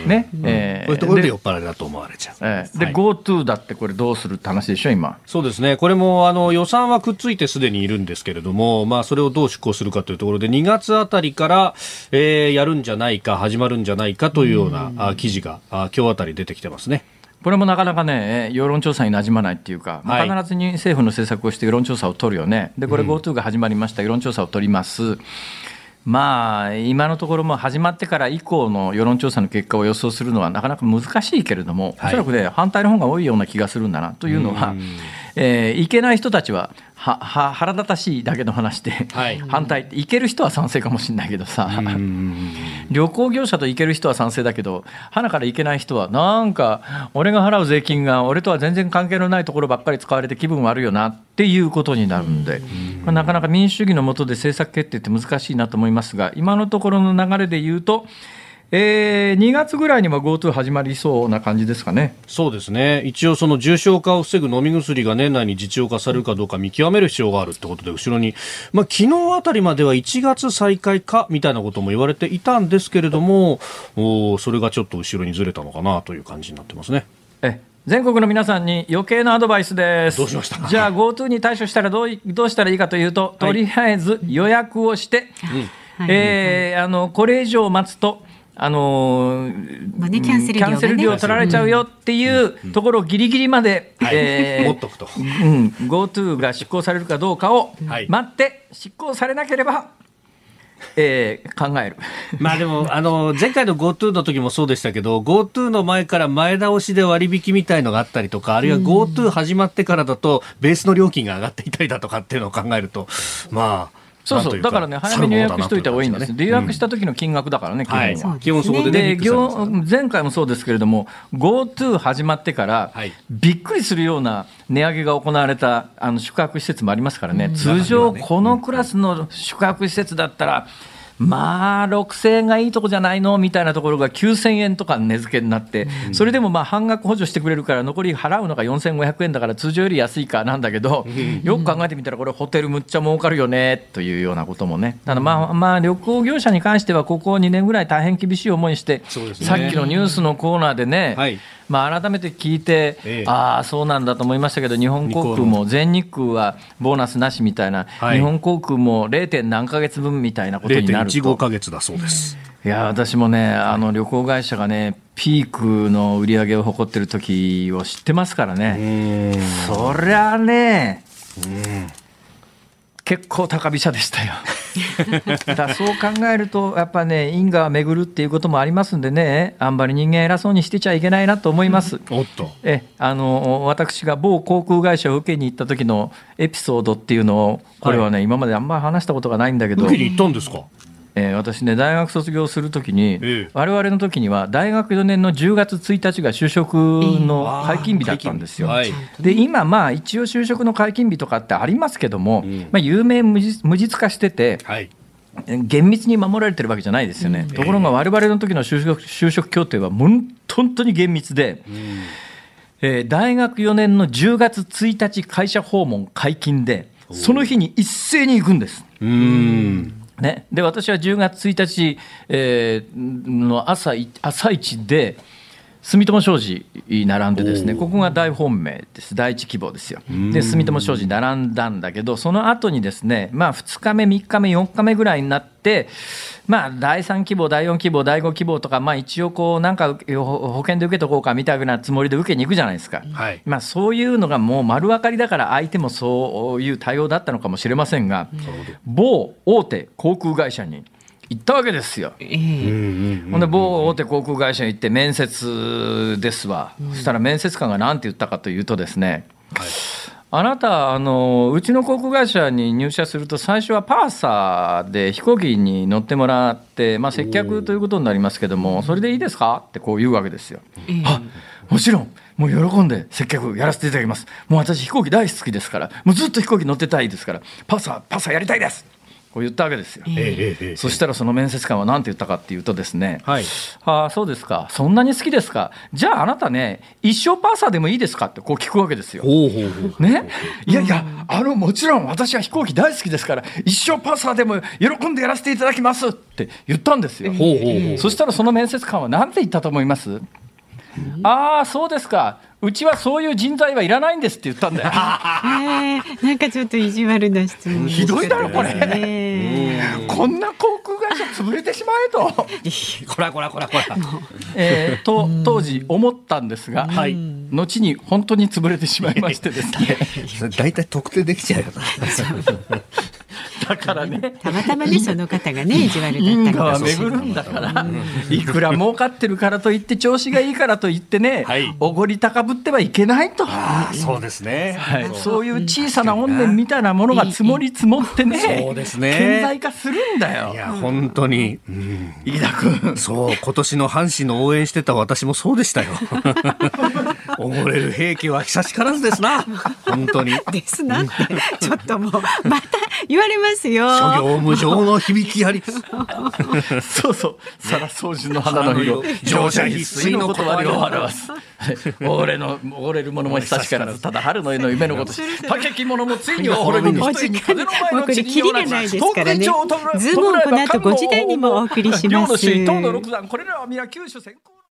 ね。うん。えういうところでで酔っ払いだと思われちゃう。えーで、はい GoTo だってこれどうするって話でしょ、今。そうですね。これも、あの、予算はくっついてすでにいるんですけれども、まあ、それをどう執行するかというところで、2月あたりから、えーやるんじゃないか、始まるんじゃないかというような、あ記事が、あ今日あたり出てきてますね。これもなかなかね、世論調査に馴染まないっていうか、まあはい。必ずに政府の政策をして世論調査を取るよね、でこれ、GoTo が始まりました、世論調査を取ります。まあ、今のところも始まってから以降の世論調査の結果を予想するのはなかなか難しいけれども、はい。おそらくね、反対の方が多いような気がするんだなというのは、えーいけない人たちははは腹立たしいだけの話で、はい。反対。って、いける人は賛成かもしれないけどさ。旅行業者と行ける人は賛成だけど、花から行けない人は、なんか、俺が払う税金が、俺とは全然関係のないところばっかり使われて気分悪いよなっていうことになるんで、まあなかなか民主主義の下で政策決定って難しいなと思いますが、今のところの流れで言うと、えー2月ぐらいにも GoTo 始まりそうな感じですかね。そうですね。一応その重症化を防ぐ飲み薬が年内に実用化されるかどうか見極める必要があるってことで、後ろに、まあ昨日あたりまでは1月再開かみたいなことも言われていたんですけれども、おーそれがちょっと後ろにずれたのかなという感じになってますね。え全国の皆さんに余計なアドバイスです。どうしました？じゃあ GoTo に対処したらどういどうしたらいいかというと、とりあえず予約をして、はいえーあのこれ以上待つと、あのーまあねキャンセル料がね。キャンセル料取られちゃうよっていうところギリギリまで、えー持っとくと。うん、GoTo が執行されるかどうかをはい。待って、執行されなければ、えー考える。まあでも、あの、前回の GoTo の時もそうでしたけど、GoTo の前から前倒しで割引みたいのがあったりとか、あるいは GoTo 始まってからだと、ベースの料金が上がっていたりだとかっていうのを考えると、まあ、そうそう、だからね、早めに予約しといた方がいいんです。で、予約しした時の金額だからね、基本そこでね、前回もそうですけれども、GoTo 始まってから、はい。びっくりするような値上げが行われたあの宿泊施設もありますからね、通常、このクラスの宿泊施設だったら、まあ、6000円がいいとこじゃないの？みたいなところが9000円とか値付けになって、それでもまあ半額補助してくれるから、残り払うのが4500円だから、通常より安いかなんだけど、よく考えてみたら、これ、ホテルむっちゃ儲かるよねというようなこともね、ただまあ、まあ、旅行業者に関しては、ここ2年ぐらい大変厳しい思いして、さっきのニュースのコーナーでね、はいまあ、改めて聞いて、ええああ、そうなんだと思いましたけど、日本航空も全日空はボーナスなしみたいな、はい日本航空も 0. 何ヶ月分みたいなことになる0.15と。ヶ月だそうです。いや私もね、あの旅行会社がね、ピークの売り上げを誇ってる時を知ってますからね、そりゃね、結構高飛車でしたよ。だそう考えると、やっぱね、因果は巡るっていうこともありますんでね、あんまり人間偉そうにしてちゃいけないなと思います。おっと。えあの私が某航空会社を受けに行った時のエピソードっていうのを、これはね、今まであんまり話したことがないんだけど、受けに行ったんですか？えー私ね、大学卒業するときに、ええ我々の時には、大学4年の10月1日が就職の解禁日だったんですよ。はい。で今、まあ、一応就職の解禁日とかってありますけども、んまあ、有名無実無実化してて、はい。厳密に守られてるわけじゃないですよね。ところが、我々の時の就職就職協定は、本当に厳密で、えー大学4年の10月1日会社訪問解禁で、その日に一斉に行くんです。うーん。ね、で私は10月1日、えーの朝朝一で住友商事並んでですねここが大本命です。第一希望ですよ。で住友商事並んだんだけどその後にですねまあ2日目3日目4日目ぐらいになってまあ第3希望第4希望第5希望とかまあ一応こうなんかほ保険で受けとこうかみたいなつもりで受けに行くじゃないですか。はい。まあ、そういうのがもう丸分かりだから相手もそういう対応だったのかもしれませんが、某大手航空会社に行ったわけですよ。ええ。ほんで某大手航空会社に行って面接ですわ、そしたら面接官が何て言ったかというとですね、あなたあの、うちの航空会社に入社すると、最初はパーサーで飛行機に乗ってもらって、まあ、接客ということになりますけども、それでいいですかってこう言うわけですよ。ええあもちろん、もう喜んで接客やらせていただきます。もう私、飛行機大好きですから、もうずっと飛行機乗ってたいですから、パーサー、パーサーやりたいです。こう言ったわけですよ。えそしたらその面接官は何て言ったかっていうとですね、はいああ、そうですか、そんなに好きですか、じゃああなたね、一生パーサーでもいいですか？ってこう聞くわけですよ。ほうほうほうね、いやいや、あのもちろん私は飛行機大好きですから、一生パーサーでも喜んでやらせていただきますって言ったんですよ。ほうほうほう。そしたらその面接官は何て言ったと思います？ああ、そうですか、うちはそういう人材はいらないんですって言ったんだよ。えーなんかちょっと意地悪な質問ひどいだろこれ。ねこんな航空会社潰れてしまえと。こらこらこらこら。えーと当時思ったんですが、はい。後に本当に潰れてしまいましてですね。大体特定できちゃうよな。だからね。たまたまねその方がね 意地悪だったか。果は巡るんだから。いくら儲かってるからといって調子がいいからといってねはい。おごり高ぶってはいけないと。あそうですね。はい、そう。いう小さな怨念みたいなものが積もり積もってね、そうですね。顕在化するんだよ。い。や本当に、うん。飯田君、そう今年の阪神の応援してた私もそうでしたよ。おごれる兵器は久しからずですな。本当に。ですなってちょっともうまた言われますよ。諸行無常の響きあり。そう。そう、皿掃除の花の色、乗車必須の断りを表す。俺の、俺るものも久しからず、ただ春の絵の夢のことし、竹着物もついに俺るお時間もうこれキリがないですからね。ズームをこの後5時台にもお送りします。両の首位、東の六段、これらは皆九州先行。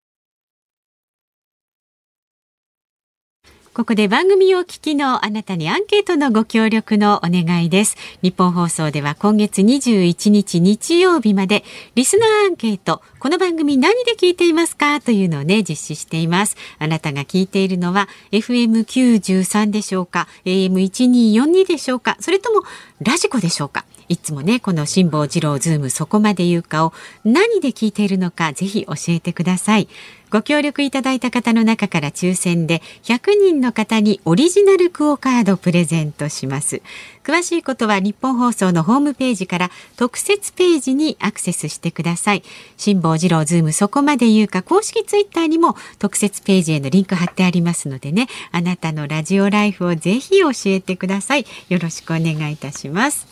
ここで番組を聞きのあなたにアンケートのご協力のお願いです。日本放送では今月21日日曜日までリスナーアンケート、この番組何で聞いていますかというのをね、実施しています。あなたが聞いているのは FM93 でしょうか ?AM1242 でしょうかそれともラジコでしょうかいつもね、この辛坊治郎ズームそこまで言うかを何で聞いているのかぜひ教えてください。ご協力いただいた方の中から抽選で100人の方にオリジナルクオカードプレゼントします。詳しいことはニッポン放送のホームページから特設ページにアクセスしてください。辛坊治郎ズームそこまで言うか公式ツイッターにも特設ページへのリンク貼ってありますのでね、あなたのラジオライフをぜひ教えてください。よろしくお願いいたします。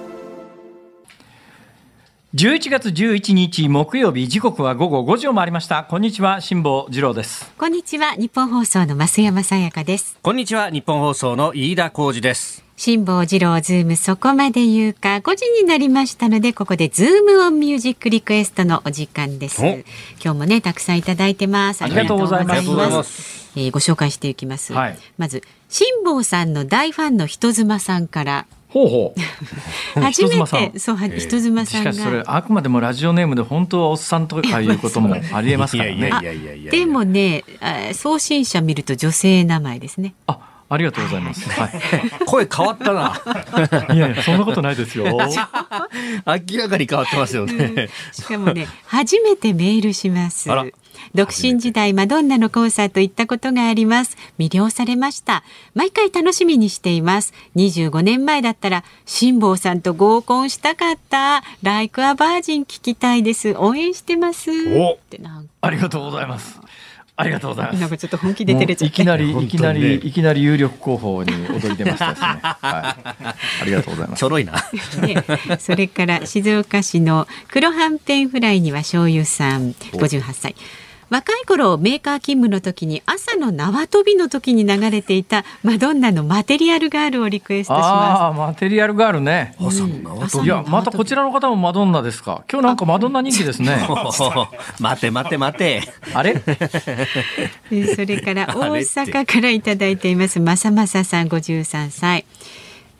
11月11日木曜日時刻は午後5時を回りました。こんにちは辛坊治郎です。こんにちはニッポン放送の増山さやかです。こんにちはニッポン放送の飯田浩司です。辛坊治郎ズームそこまで言うか5時になりましたのでここでズームオンミュージックリクエストのお時間です。お。今日もねたくさんいただいてます。ありがとうございます。えーご紹介していきます、はい。まず辛坊さんの大ファンの人妻さんからほうほう。初めてそうは人妻さんしかしそれがあくまでもラジオネームで本当はおっさんとかいうこともありえますからね。いやいやいやいやいやでもね送信者見ると女性名前ですね。あありがとうございます、はい、声変わったな。いやいやそんなことないですよ。明らかに変わってますよね。しかもね初めてメールします。あら独身時代マドンナのコンサート行ったことがあります。魅了されました。毎回楽しみにしています。25年前だったら辛坊さんと合コンしたかった。ライクアバージン聞きたいです。応援してます。おってなんか。ありがとうございます。ありがとうございます。なんかちょっと本気で照れちゃいきなりいきなり、いきなり有力候補に躍り出ましたですね。はい。ありがとうございます。ち。ょろいな。ね、それから静岡市の黒はんぺんフライには醤油さん58歳若い頃メーカー勤務の時に朝の縄跳びの時に流れていたマドンナのマテリアルガールをリクエストしまああマテリアルガールね。朝の縄跳び。いやまたこちらの方もマドンナですか。今日なんかマドンナ人気ですね。待て待て待て。あれ？それから 大阪からいただいています。まさまささん53歳。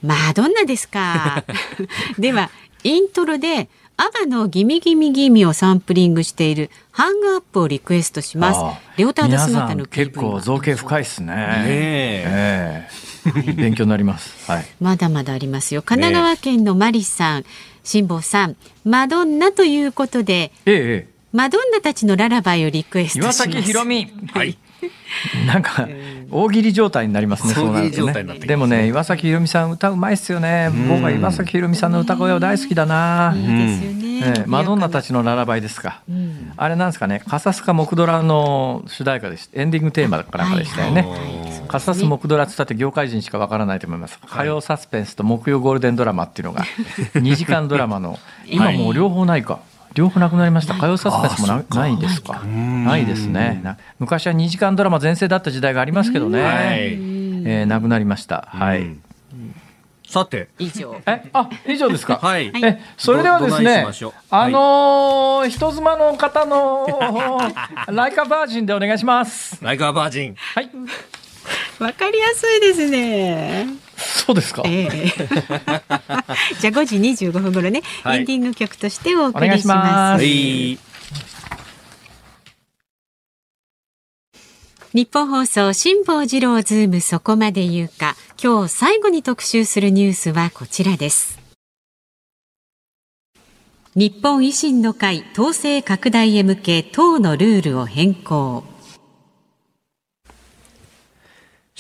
マドンナですか。ではイントロでアバのギミギミギミをサンプリングしているハングアップをリクエストします。レオタード姿のん結構造形深いですね。え。ええ。勉強になります。はい。まだまだありますよ。神奈川県のマリさん辛坊さんマドンナということでええええ。マドンナたちのララバイをリクエストします。岩崎宏美。はい。なんか大喜利状態になりますね。そうなると大喜利状態になってきますねね。でもね、岩崎宏美さん歌うまいっすよね。僕は岩崎宏美さんの歌声は大好きだな。いいですよね、ええマドンナたちのララバイですか。うんあれなんですかね。カサスカ木ドラの主題歌でした。エンディングテーマかなんかでしたよね。カサス木ドラって言ったって業界人しかわからないと思います。火曜サスペンスと木曜ゴールデンドラマっていうのが 2時間ドラマの今もう両方ないか。両方なくなりました。火曜サスペンスもなないですか。ないですね。な昔は2時間ドラマ全盛だった時代がありますけどね。はいえーなくなりました。はい。さて。以上え、あ、以上ですか？はい。え、それではですねあのー人妻の方の Like a Virgin でお願いします。 Like a Virgin。はい。わかりやすいですね。そうですか？ええ じゃあ5時25分頃ね、はいエンディング曲としてお送りします。ますはい。ニッポン放送辛坊治郎ズームそこまで言うか今日最後に特集するニュースはこちらです日本維新の会党勢拡大へ向け党のルールを変更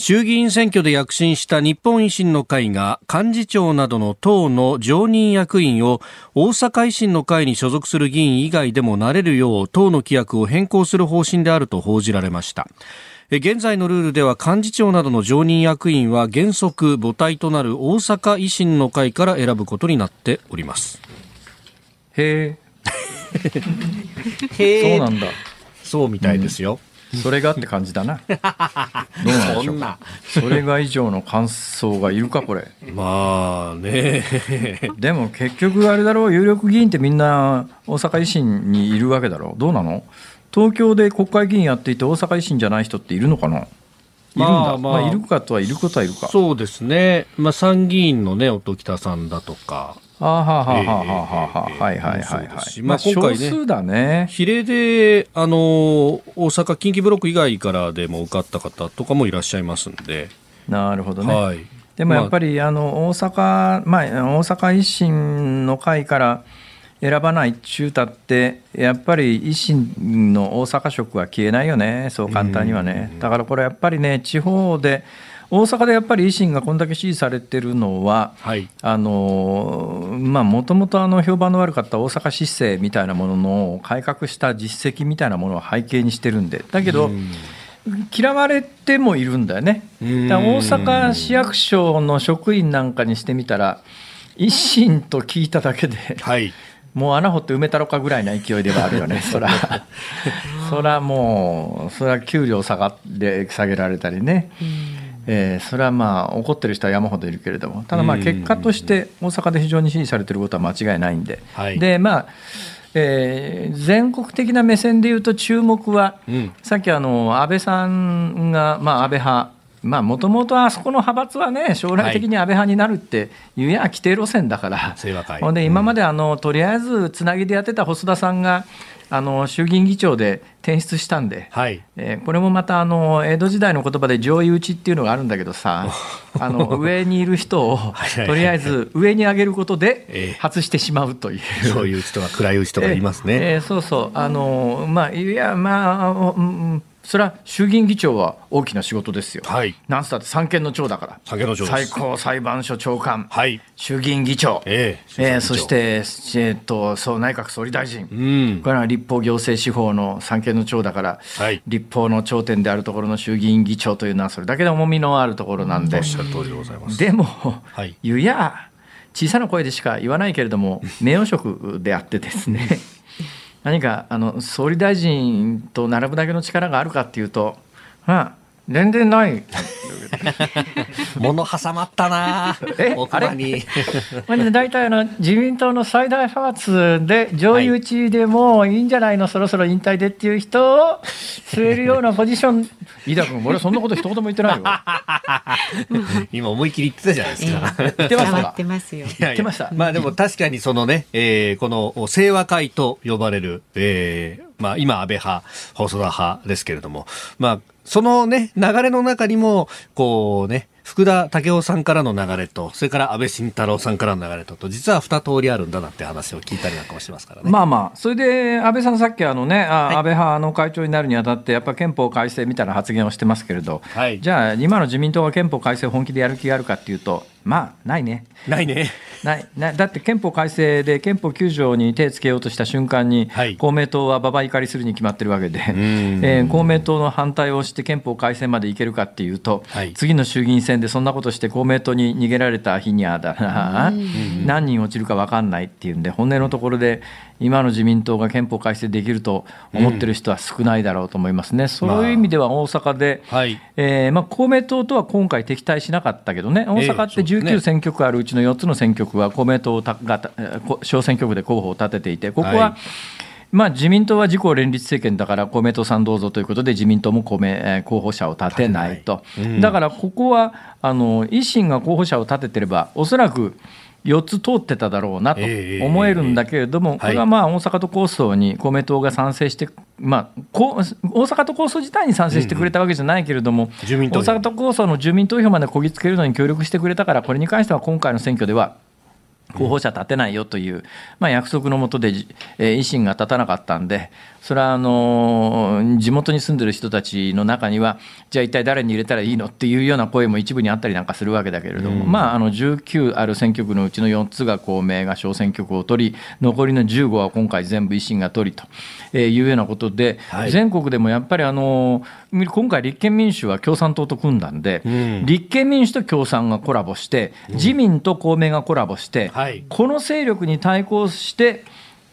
衆議院選挙で躍進した日本維新の会が幹事長などの党の常任役員を大阪維新の会に所属する議員以外でもなれるよう党の規約を変更する方針であると報じられました。え現在のルールでは幹事長などの常任役員は原則母体となる大阪維新の会から選ぶことになっております。へえ、へそうなんだ。そうみたいですよ。それがって感じだな。どうなんでしょうか。それが以上の感想がいるか、これ。まあね。でも結局あれだろう、有力議員ってみんな大阪維新にいるわけだろう。どうなの？東京で国会議員やっていて大阪維新じゃない人っているのかな？いるんだ。まあままああ、いるかとはいることはいるか。そうですね。まあ参議院のね、音喜多さんだとか。あはあはあはあはあはあはいはいはいはい。まあまあ今回ね少数だね。比例で、あの、大阪近畿ブロック以外からでも受かった方とかもいらっしゃいますんで。なるほどね。はい。でもやっぱり、あの大阪、まあ、大阪維新の会から選ばない中たって、やっぱり維新の大阪色は消えないよね、そう簡単にはね。だからこれやっぱりね、地方で、大阪でやっぱり維新がこんだけ支持されてるのは、はい。あのまあもともとあの評判の悪かった大阪市政みたいなものの改革した実績みたいなものを背景にしてるんで。だけど嫌われてもいるんだよね。大阪市役所の職員なんかにしてみたら維新と聞いただけではい。もう穴掘って埋めたろかぐらいな勢いではあるよね。そらそらもうそれは給料下がで下げられたりね、えーそれはまあ怒ってる人は山ほどいるけれどもただまあうん結果として大阪で非常に支持されてることは間違いないんで、はい。でまあえー全国的な目線でいうと注目は、うん。さっきあの安倍さんが、まあ、安倍派まあもともとあそこの派閥はね将来的に安倍派になるっていうや規定路線だから、ほんで今まであのとりあえずつなぎでやってた細田さんがあの衆議院議長で転出したんで、はい。えーこれもまたあの江戸時代の言葉で上位打ちっていうのがあるんだけどさ あの上にいる人をとりあえず上に上げることええで外してしまうという。そういう人が暗いうちとか言いますね。えーそうそう、あのまあ、いや、まあ、うんうんそれは衆議院議長は大きな仕事ですよ。はいなんつったって三権の長だから。三権の長です最高裁判所長官、はい。衆議院議長、えええーそし、て、えーっと、そう内閣総理大臣。うん。これは立法行政司法の三権の長だから、はい立法の頂点であるところの衆議院議長というのはそれだけで重みのあるところなんでおっ、しゃる通りでございます。でも、はい言うや小さな声でしか言わないけれども名誉職であってですね何かあの総理大臣と並ぶだけの力があるかっていうと、まあ、全然ない。物挟まったな。え？奥歯に。まあね大体あの自民党の最大派閥で上位打ちでもいいんじゃないの、そろそろ引退でっていう人を据えるようなポジション。飯田君俺そんなこと一言も言ってないよ。今思い切り言ってたじゃないですか。言ってましたか伝わってますよ。言ってました。まあでも確かにそのね、えーこの清和会と呼ばれる、えーまあ今安倍派、細田派ですけれども、まあそのね、流れの中にも、こうね、福田武雄さんからの流れと、それから安倍晋太郎さんからの流れと、と実は二通りあるんだなって話を聞いたりなんかもしますからね。まあまあ、それで安倍さん、さっきあの、ね、あはい安倍派の会長になるにあたって、やっぱ憲法改正みたいな発言をしてますけれど、はいじゃあ、今の自民党が憲法改正を本気でやる気があるかっていうと、まあ、ないね。ないね。ない。ないだって憲法改正で憲法9条に手つけようとした瞬間に、はい。公明党は馬場怒りするに決まってるわけで、ん。えー公明党の反対をして憲法改正までいけるかっていうと、はい。次の衆議院選でそんなことして公明党に逃げられた日にはだな、何人落ちるか分かんないっていうんで、本音のところで、今の自民党が憲法改正できると思ってる人は少ないだろうと思いますね、そういう意味では大阪で、はい。えーまあ、公明党とは今回、敵対しなかったけどね、大阪って19選挙区あるうちの4つの選挙区は公明党が小選挙区で候補を立てていて、ここは、はい。まあ、自民党は自公連立政権だから公明党さんどうぞということで自民党も公明えー候補者を立てないと、だからここはあの維新が候補者を立ててればおそらく4つ通ってただろうなとええ思えるんだけれども、これはまあ大阪都構想に公明党が賛成して、まあ、大阪都構想自体に賛成してくれたわけじゃないけれども、大阪都構想の住民投票までこぎつけるのに協力してくれたから、これに関しては今回の選挙では、候補者立てないよという、まあ、約束のもとで、じえー維新が立たなかったんで、それはあのー地元に住んでる人たちの中には、じゃあ一体誰に入れたらいいのっていうような声も一部にあったりなんかするわけだけれども、まあ、あの19ある選挙区のうちの4つが公明が小選挙区を取り、残りの15は今回全部維新が取りとえーいうようなことで、はい。全国でもやっぱりあのー今回、立憲民主は共産党と組んだんで、ん。立憲民主と共産がコラボして、自民と公明がコラボして、はい。この勢力に対抗して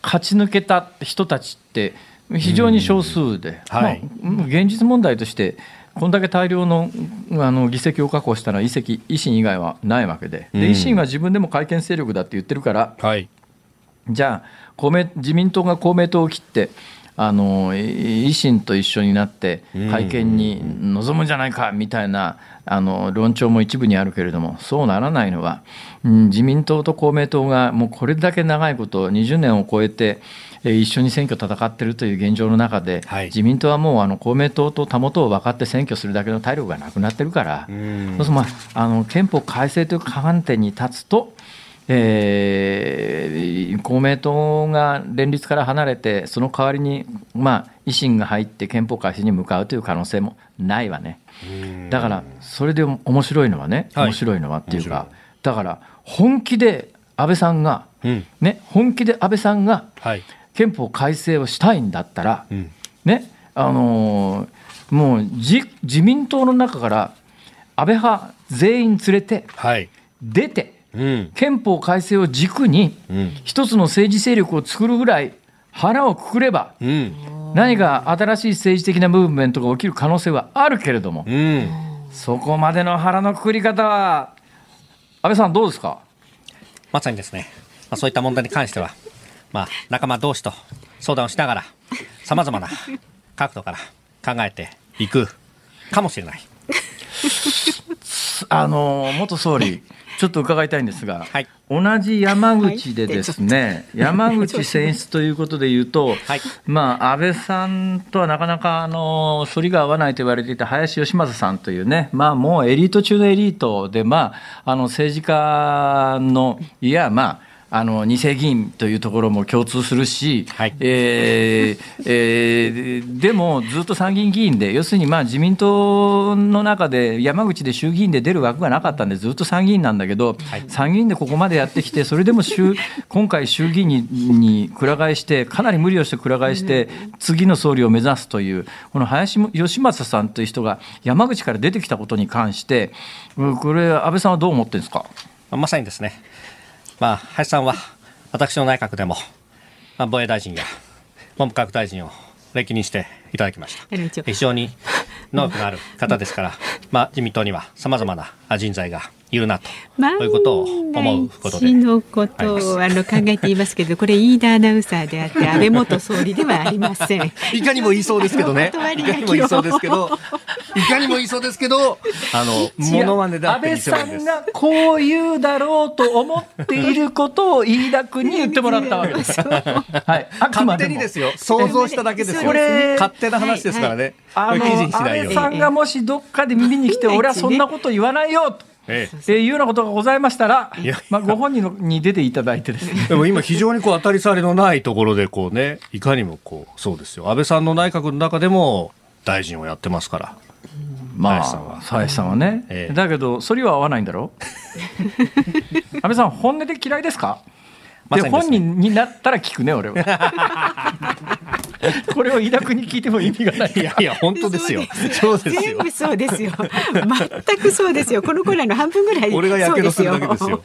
勝ち抜けた人たちって非常に少数で、はい。まあ現実問題としてこんだけ大量のあの議席を確保したのは維新以外はないわけで。で維新は自分でも改憲勢力だって言ってるからはい。じゃあ公明自民党が公明党を切ってあのい維新と一緒になって改憲に臨むんじゃないかみたいなあの論調も一部にあるけれどもそうならないのは、うん自民党と公明党がもうこれだけ長いこと20年を超えてえー一緒に選挙戦ってるという現状の中で、はい。自民党はもうあの公明党とたもとを分かって選挙するだけの体力がなくなってるから、そうするとまああの憲法改正という観点に立つと、えー公明党が連立から離れて、その代わりに、まあ、維新が入って憲法改正に向かうという可能性もないわね。だから、それで面白いのはね、はい。面白いのはっていう面か、だから、本気で安倍さんが、うん。ね、本気で安倍さんがはい。憲法改正をしたいんだったら、んね、あのーもう自自民党の中から安倍派全員連れてはい。出て、うん。憲法改正を軸にうん。一つの政治勢力を作るぐらい腹をくくればうん。何か新しい政治的なムーブメントが起きる可能性はあるけれどもうん。そこまでの腹のくくり方は安倍さんどうですか？まさにですね、まあ、そういった問題に関しては、まあ、仲間同士と相談をしながら、さまざまな角度から考えていくかもしれない。あの元総理ちょっと伺いたいんですが、はい。同じ山口でですね、山口選出ということでいうと、はい。まあ、安倍さんとはなかなかあの反りが合わないと言われていた林芳正さんというね、まあ、もうエリート中のエリートで、まあ、あの政治家の、いや、まあ、あの2世議員というところも共通するし、はい。えーえーでもずっと参議院議員で、要するにまあ自民党の中で山口で衆議院で出る枠がなかったんで、ずっと参議院なんだけど、参議院でここまでやってきて、それでも衆 今回、衆議院ににくら替えして、かなり無理をしてくら替えして、次の総理を目指すという、この林芳正さんという人が山口から出てきたことに関して、うんこれ、安倍さんはどう思ってるんですか？まあまさにですね、まあ、林さんは私の内閣でも、まあ、防衛大臣や、文部科学大臣を歴任していただきました非常に能力のある方ですから、まあ、自民党にはさまざまな人材がいるなと、万そういうことを思うことで一のことをあの考えていますけど、これ飯田アナウンサーであって 安倍元総理ではありません。いかにも言いそうですけどね。いかにも言いそうですけど、いかにも言いそうですけど、あの、モノマネだって安倍さ。んがこう言うだろうと思っていることを飯田君に言ってもらったわけです。はい、あくま勝でも手にですよ。想像しただけですよ。これ勝手な話ですからね。あの記事にしないように。安倍さんがもしどっかで耳に来て、俺はそんなこと言わないよと。ええ。ーいうようなことがございましたらまあ、ご本人のに出ていただいてですね。えでも今非常にこう当たり障りのないところでこうね、いかにもこう、そうですよ。安倍さんの内閣の中でも大臣をやってますから。ま林さんは。あ、林さんはね、ええ。だけど、それは合わないんだろ？安倍さん、本音で嫌いですか？でまで本人になったら聞くね、俺は。これを飯田君に聞いても意味がない。いやいや、本当ですよ。そうですよ。全部そうですよ。全くそうですよ。このコーナーの半分ぐらい。俺がやけどするだけですよ。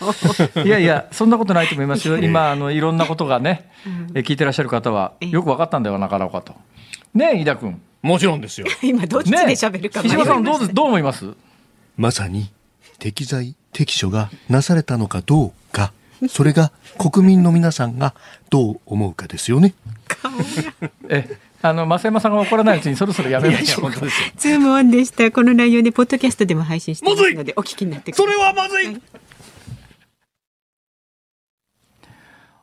いやいや、そんなことないと思いますよ。今、あの、いろんなことがね、え聞いてらっしゃる方は、よく分かったんではなかろうかと。ねえ、飯田君。もちろんですよ。今どっちで喋るか石破さんどう、どう思います？まさに適材適所がなされたのかどうか、それが国民の皆さんがどう思うかですよね。え、あの、増山さんが怒らないうちにそろそろやめましょうか。ズームオンでした。この内容でポッドキャストでも配信していますのでお聞きになってください。それはまずい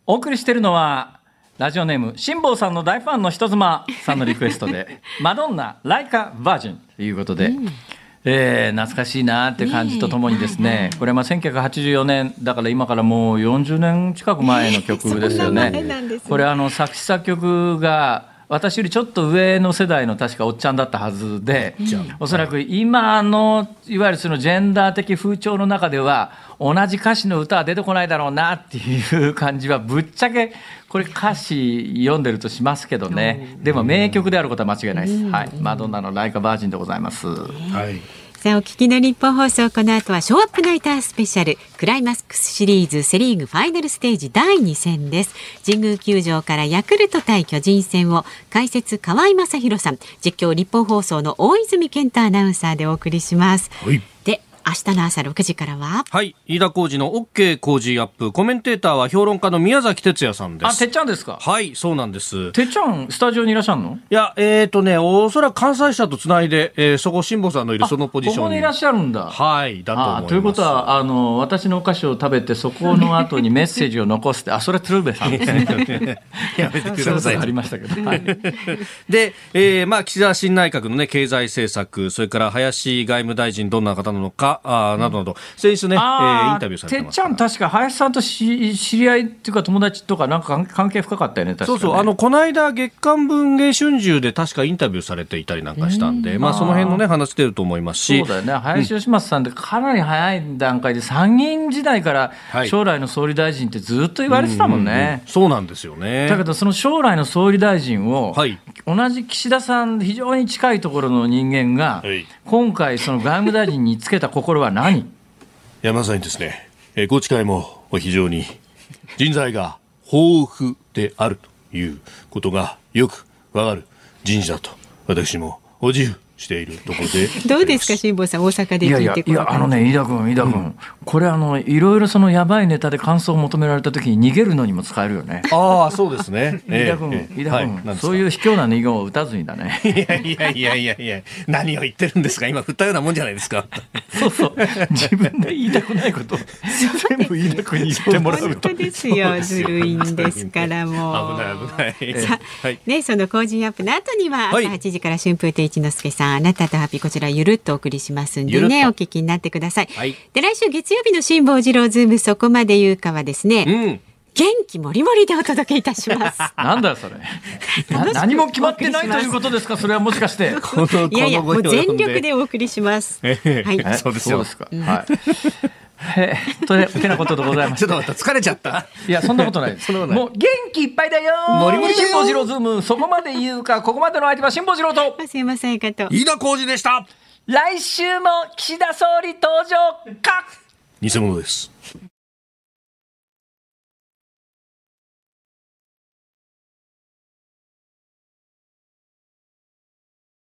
お送りしているのはラジオネーム辛坊さんの大ファンの人妻さんのリクエストで「マドンナライカバージン」ということで、えー懐かしいなって感じとともにですね。これはまあ1984年だから今からもう40年近く前の曲ですよね。ね。これあの作詞作曲が私よりちょっと上の世代の確かおっちゃんだったはずで、おそらく今のいわゆるそのジェンダー的風潮の中では同じ歌詞の歌は出てこないだろうなっていう感じはぶっちゃけこれ歌詞読んでるとしますけどねでも名曲であることは間違いないです、はい、マドンナの「ライカバージン」でございます。はい。さあ、お聞きの日本放送、この後はショーアップナイタースペシャル、クライマックスシリーズセリーグファイナルステージ第2戦です。神宮球場からヤクルト対巨人戦を、解説河合正弘さん、実況日本放送の大泉健太アナウンサーでお送りします。はいで、明日の朝6時からは、はい。飯田浩二の OK 工事アップ。コメンテーターは評論家の宮崎哲也さんであ、す。てっちゃんですか？はい、そうなんです。てっちゃん、スタジオにいらっしゃるの？いや、えっ、とね、おそらく関西社とつないで、えーそこ、辛坊さんのいるそのポジションに。ここにいらっしゃるんだ。はい、だと思います。あということはあの私のお菓子を食べてそこの後に メッセージを残してあそれは鶴瓶さんですね やめてくださいありましたけど、はい、で、えーまあ、岸田新内閣のね、経済政策、それから林外務大臣どんな方なのか、あーなどなど、先日ね、えーあインタビューされててっますから。ちゃん確か林さんとし知り合いっていうか友達とかなんか関関係深かったよね確かね。そうそう、あの、この間、月刊文藝春秋で確かインタビューされていたりなんかしたんで、まあ、その辺のね、話出ると思いますし。そう、だよね。林芳正さんってかなり早い段階で参議院時代からはい。将来の総理大臣ってずっと言われてたもんね、そうなんですよね。だけどその将来の総理大臣を、はい。同じ岸田さん非常に近いところの人間が、はい。今回その外務大臣につけた心は何？いや、まさにですね、えー、高知会も非常に人材が豊富であるということがよくわかる人事だと、私もお自由しているところで。どうですか、辛坊さん、大阪でいやいや聞いていやあのね飯田君飯田君、これあのいろいろそのやばいネタで感想を求められた時に逃げるのにも使えるよね。ああ、そうですね。飯田君、ええ飯田君、はいそういう卑怯な人形を打たずにだね。いやいやいやいやいや、何を言ってるんですか？今振ったようなもんじゃないですか。そうそう。自分で言いたくないこと。を全部飯田君に言ってもらう本当ですよ、ずるいんですから、もう。危ない危ない。さあね、その Cozy up の後には朝はい。8時から春風亭一之輔さん、あなたとハッピーこちらゆるっとお送りしますんでね、お聞きになってください。はいで、来週月曜日の辛坊治郎ズームそこまで言うかはですね、うん。元気もりもりでお届けいたします。なんだよそれ な何も決まってないということですかそれはもしかしていやいや、もう全力でお送りします。はい。えそうですよか。はい。へえ、というてなことでございまして ちょっと待った、疲れちゃった。いや、そんなことないです。そんなことないもう元気いっぱいだよもりもりだよ辛坊治郎ズーム、そこまで言うか、ここまでの相手は辛坊治郎と、すいませんかと。飯田浩二でした。来週も岸田総理登場か偽物です。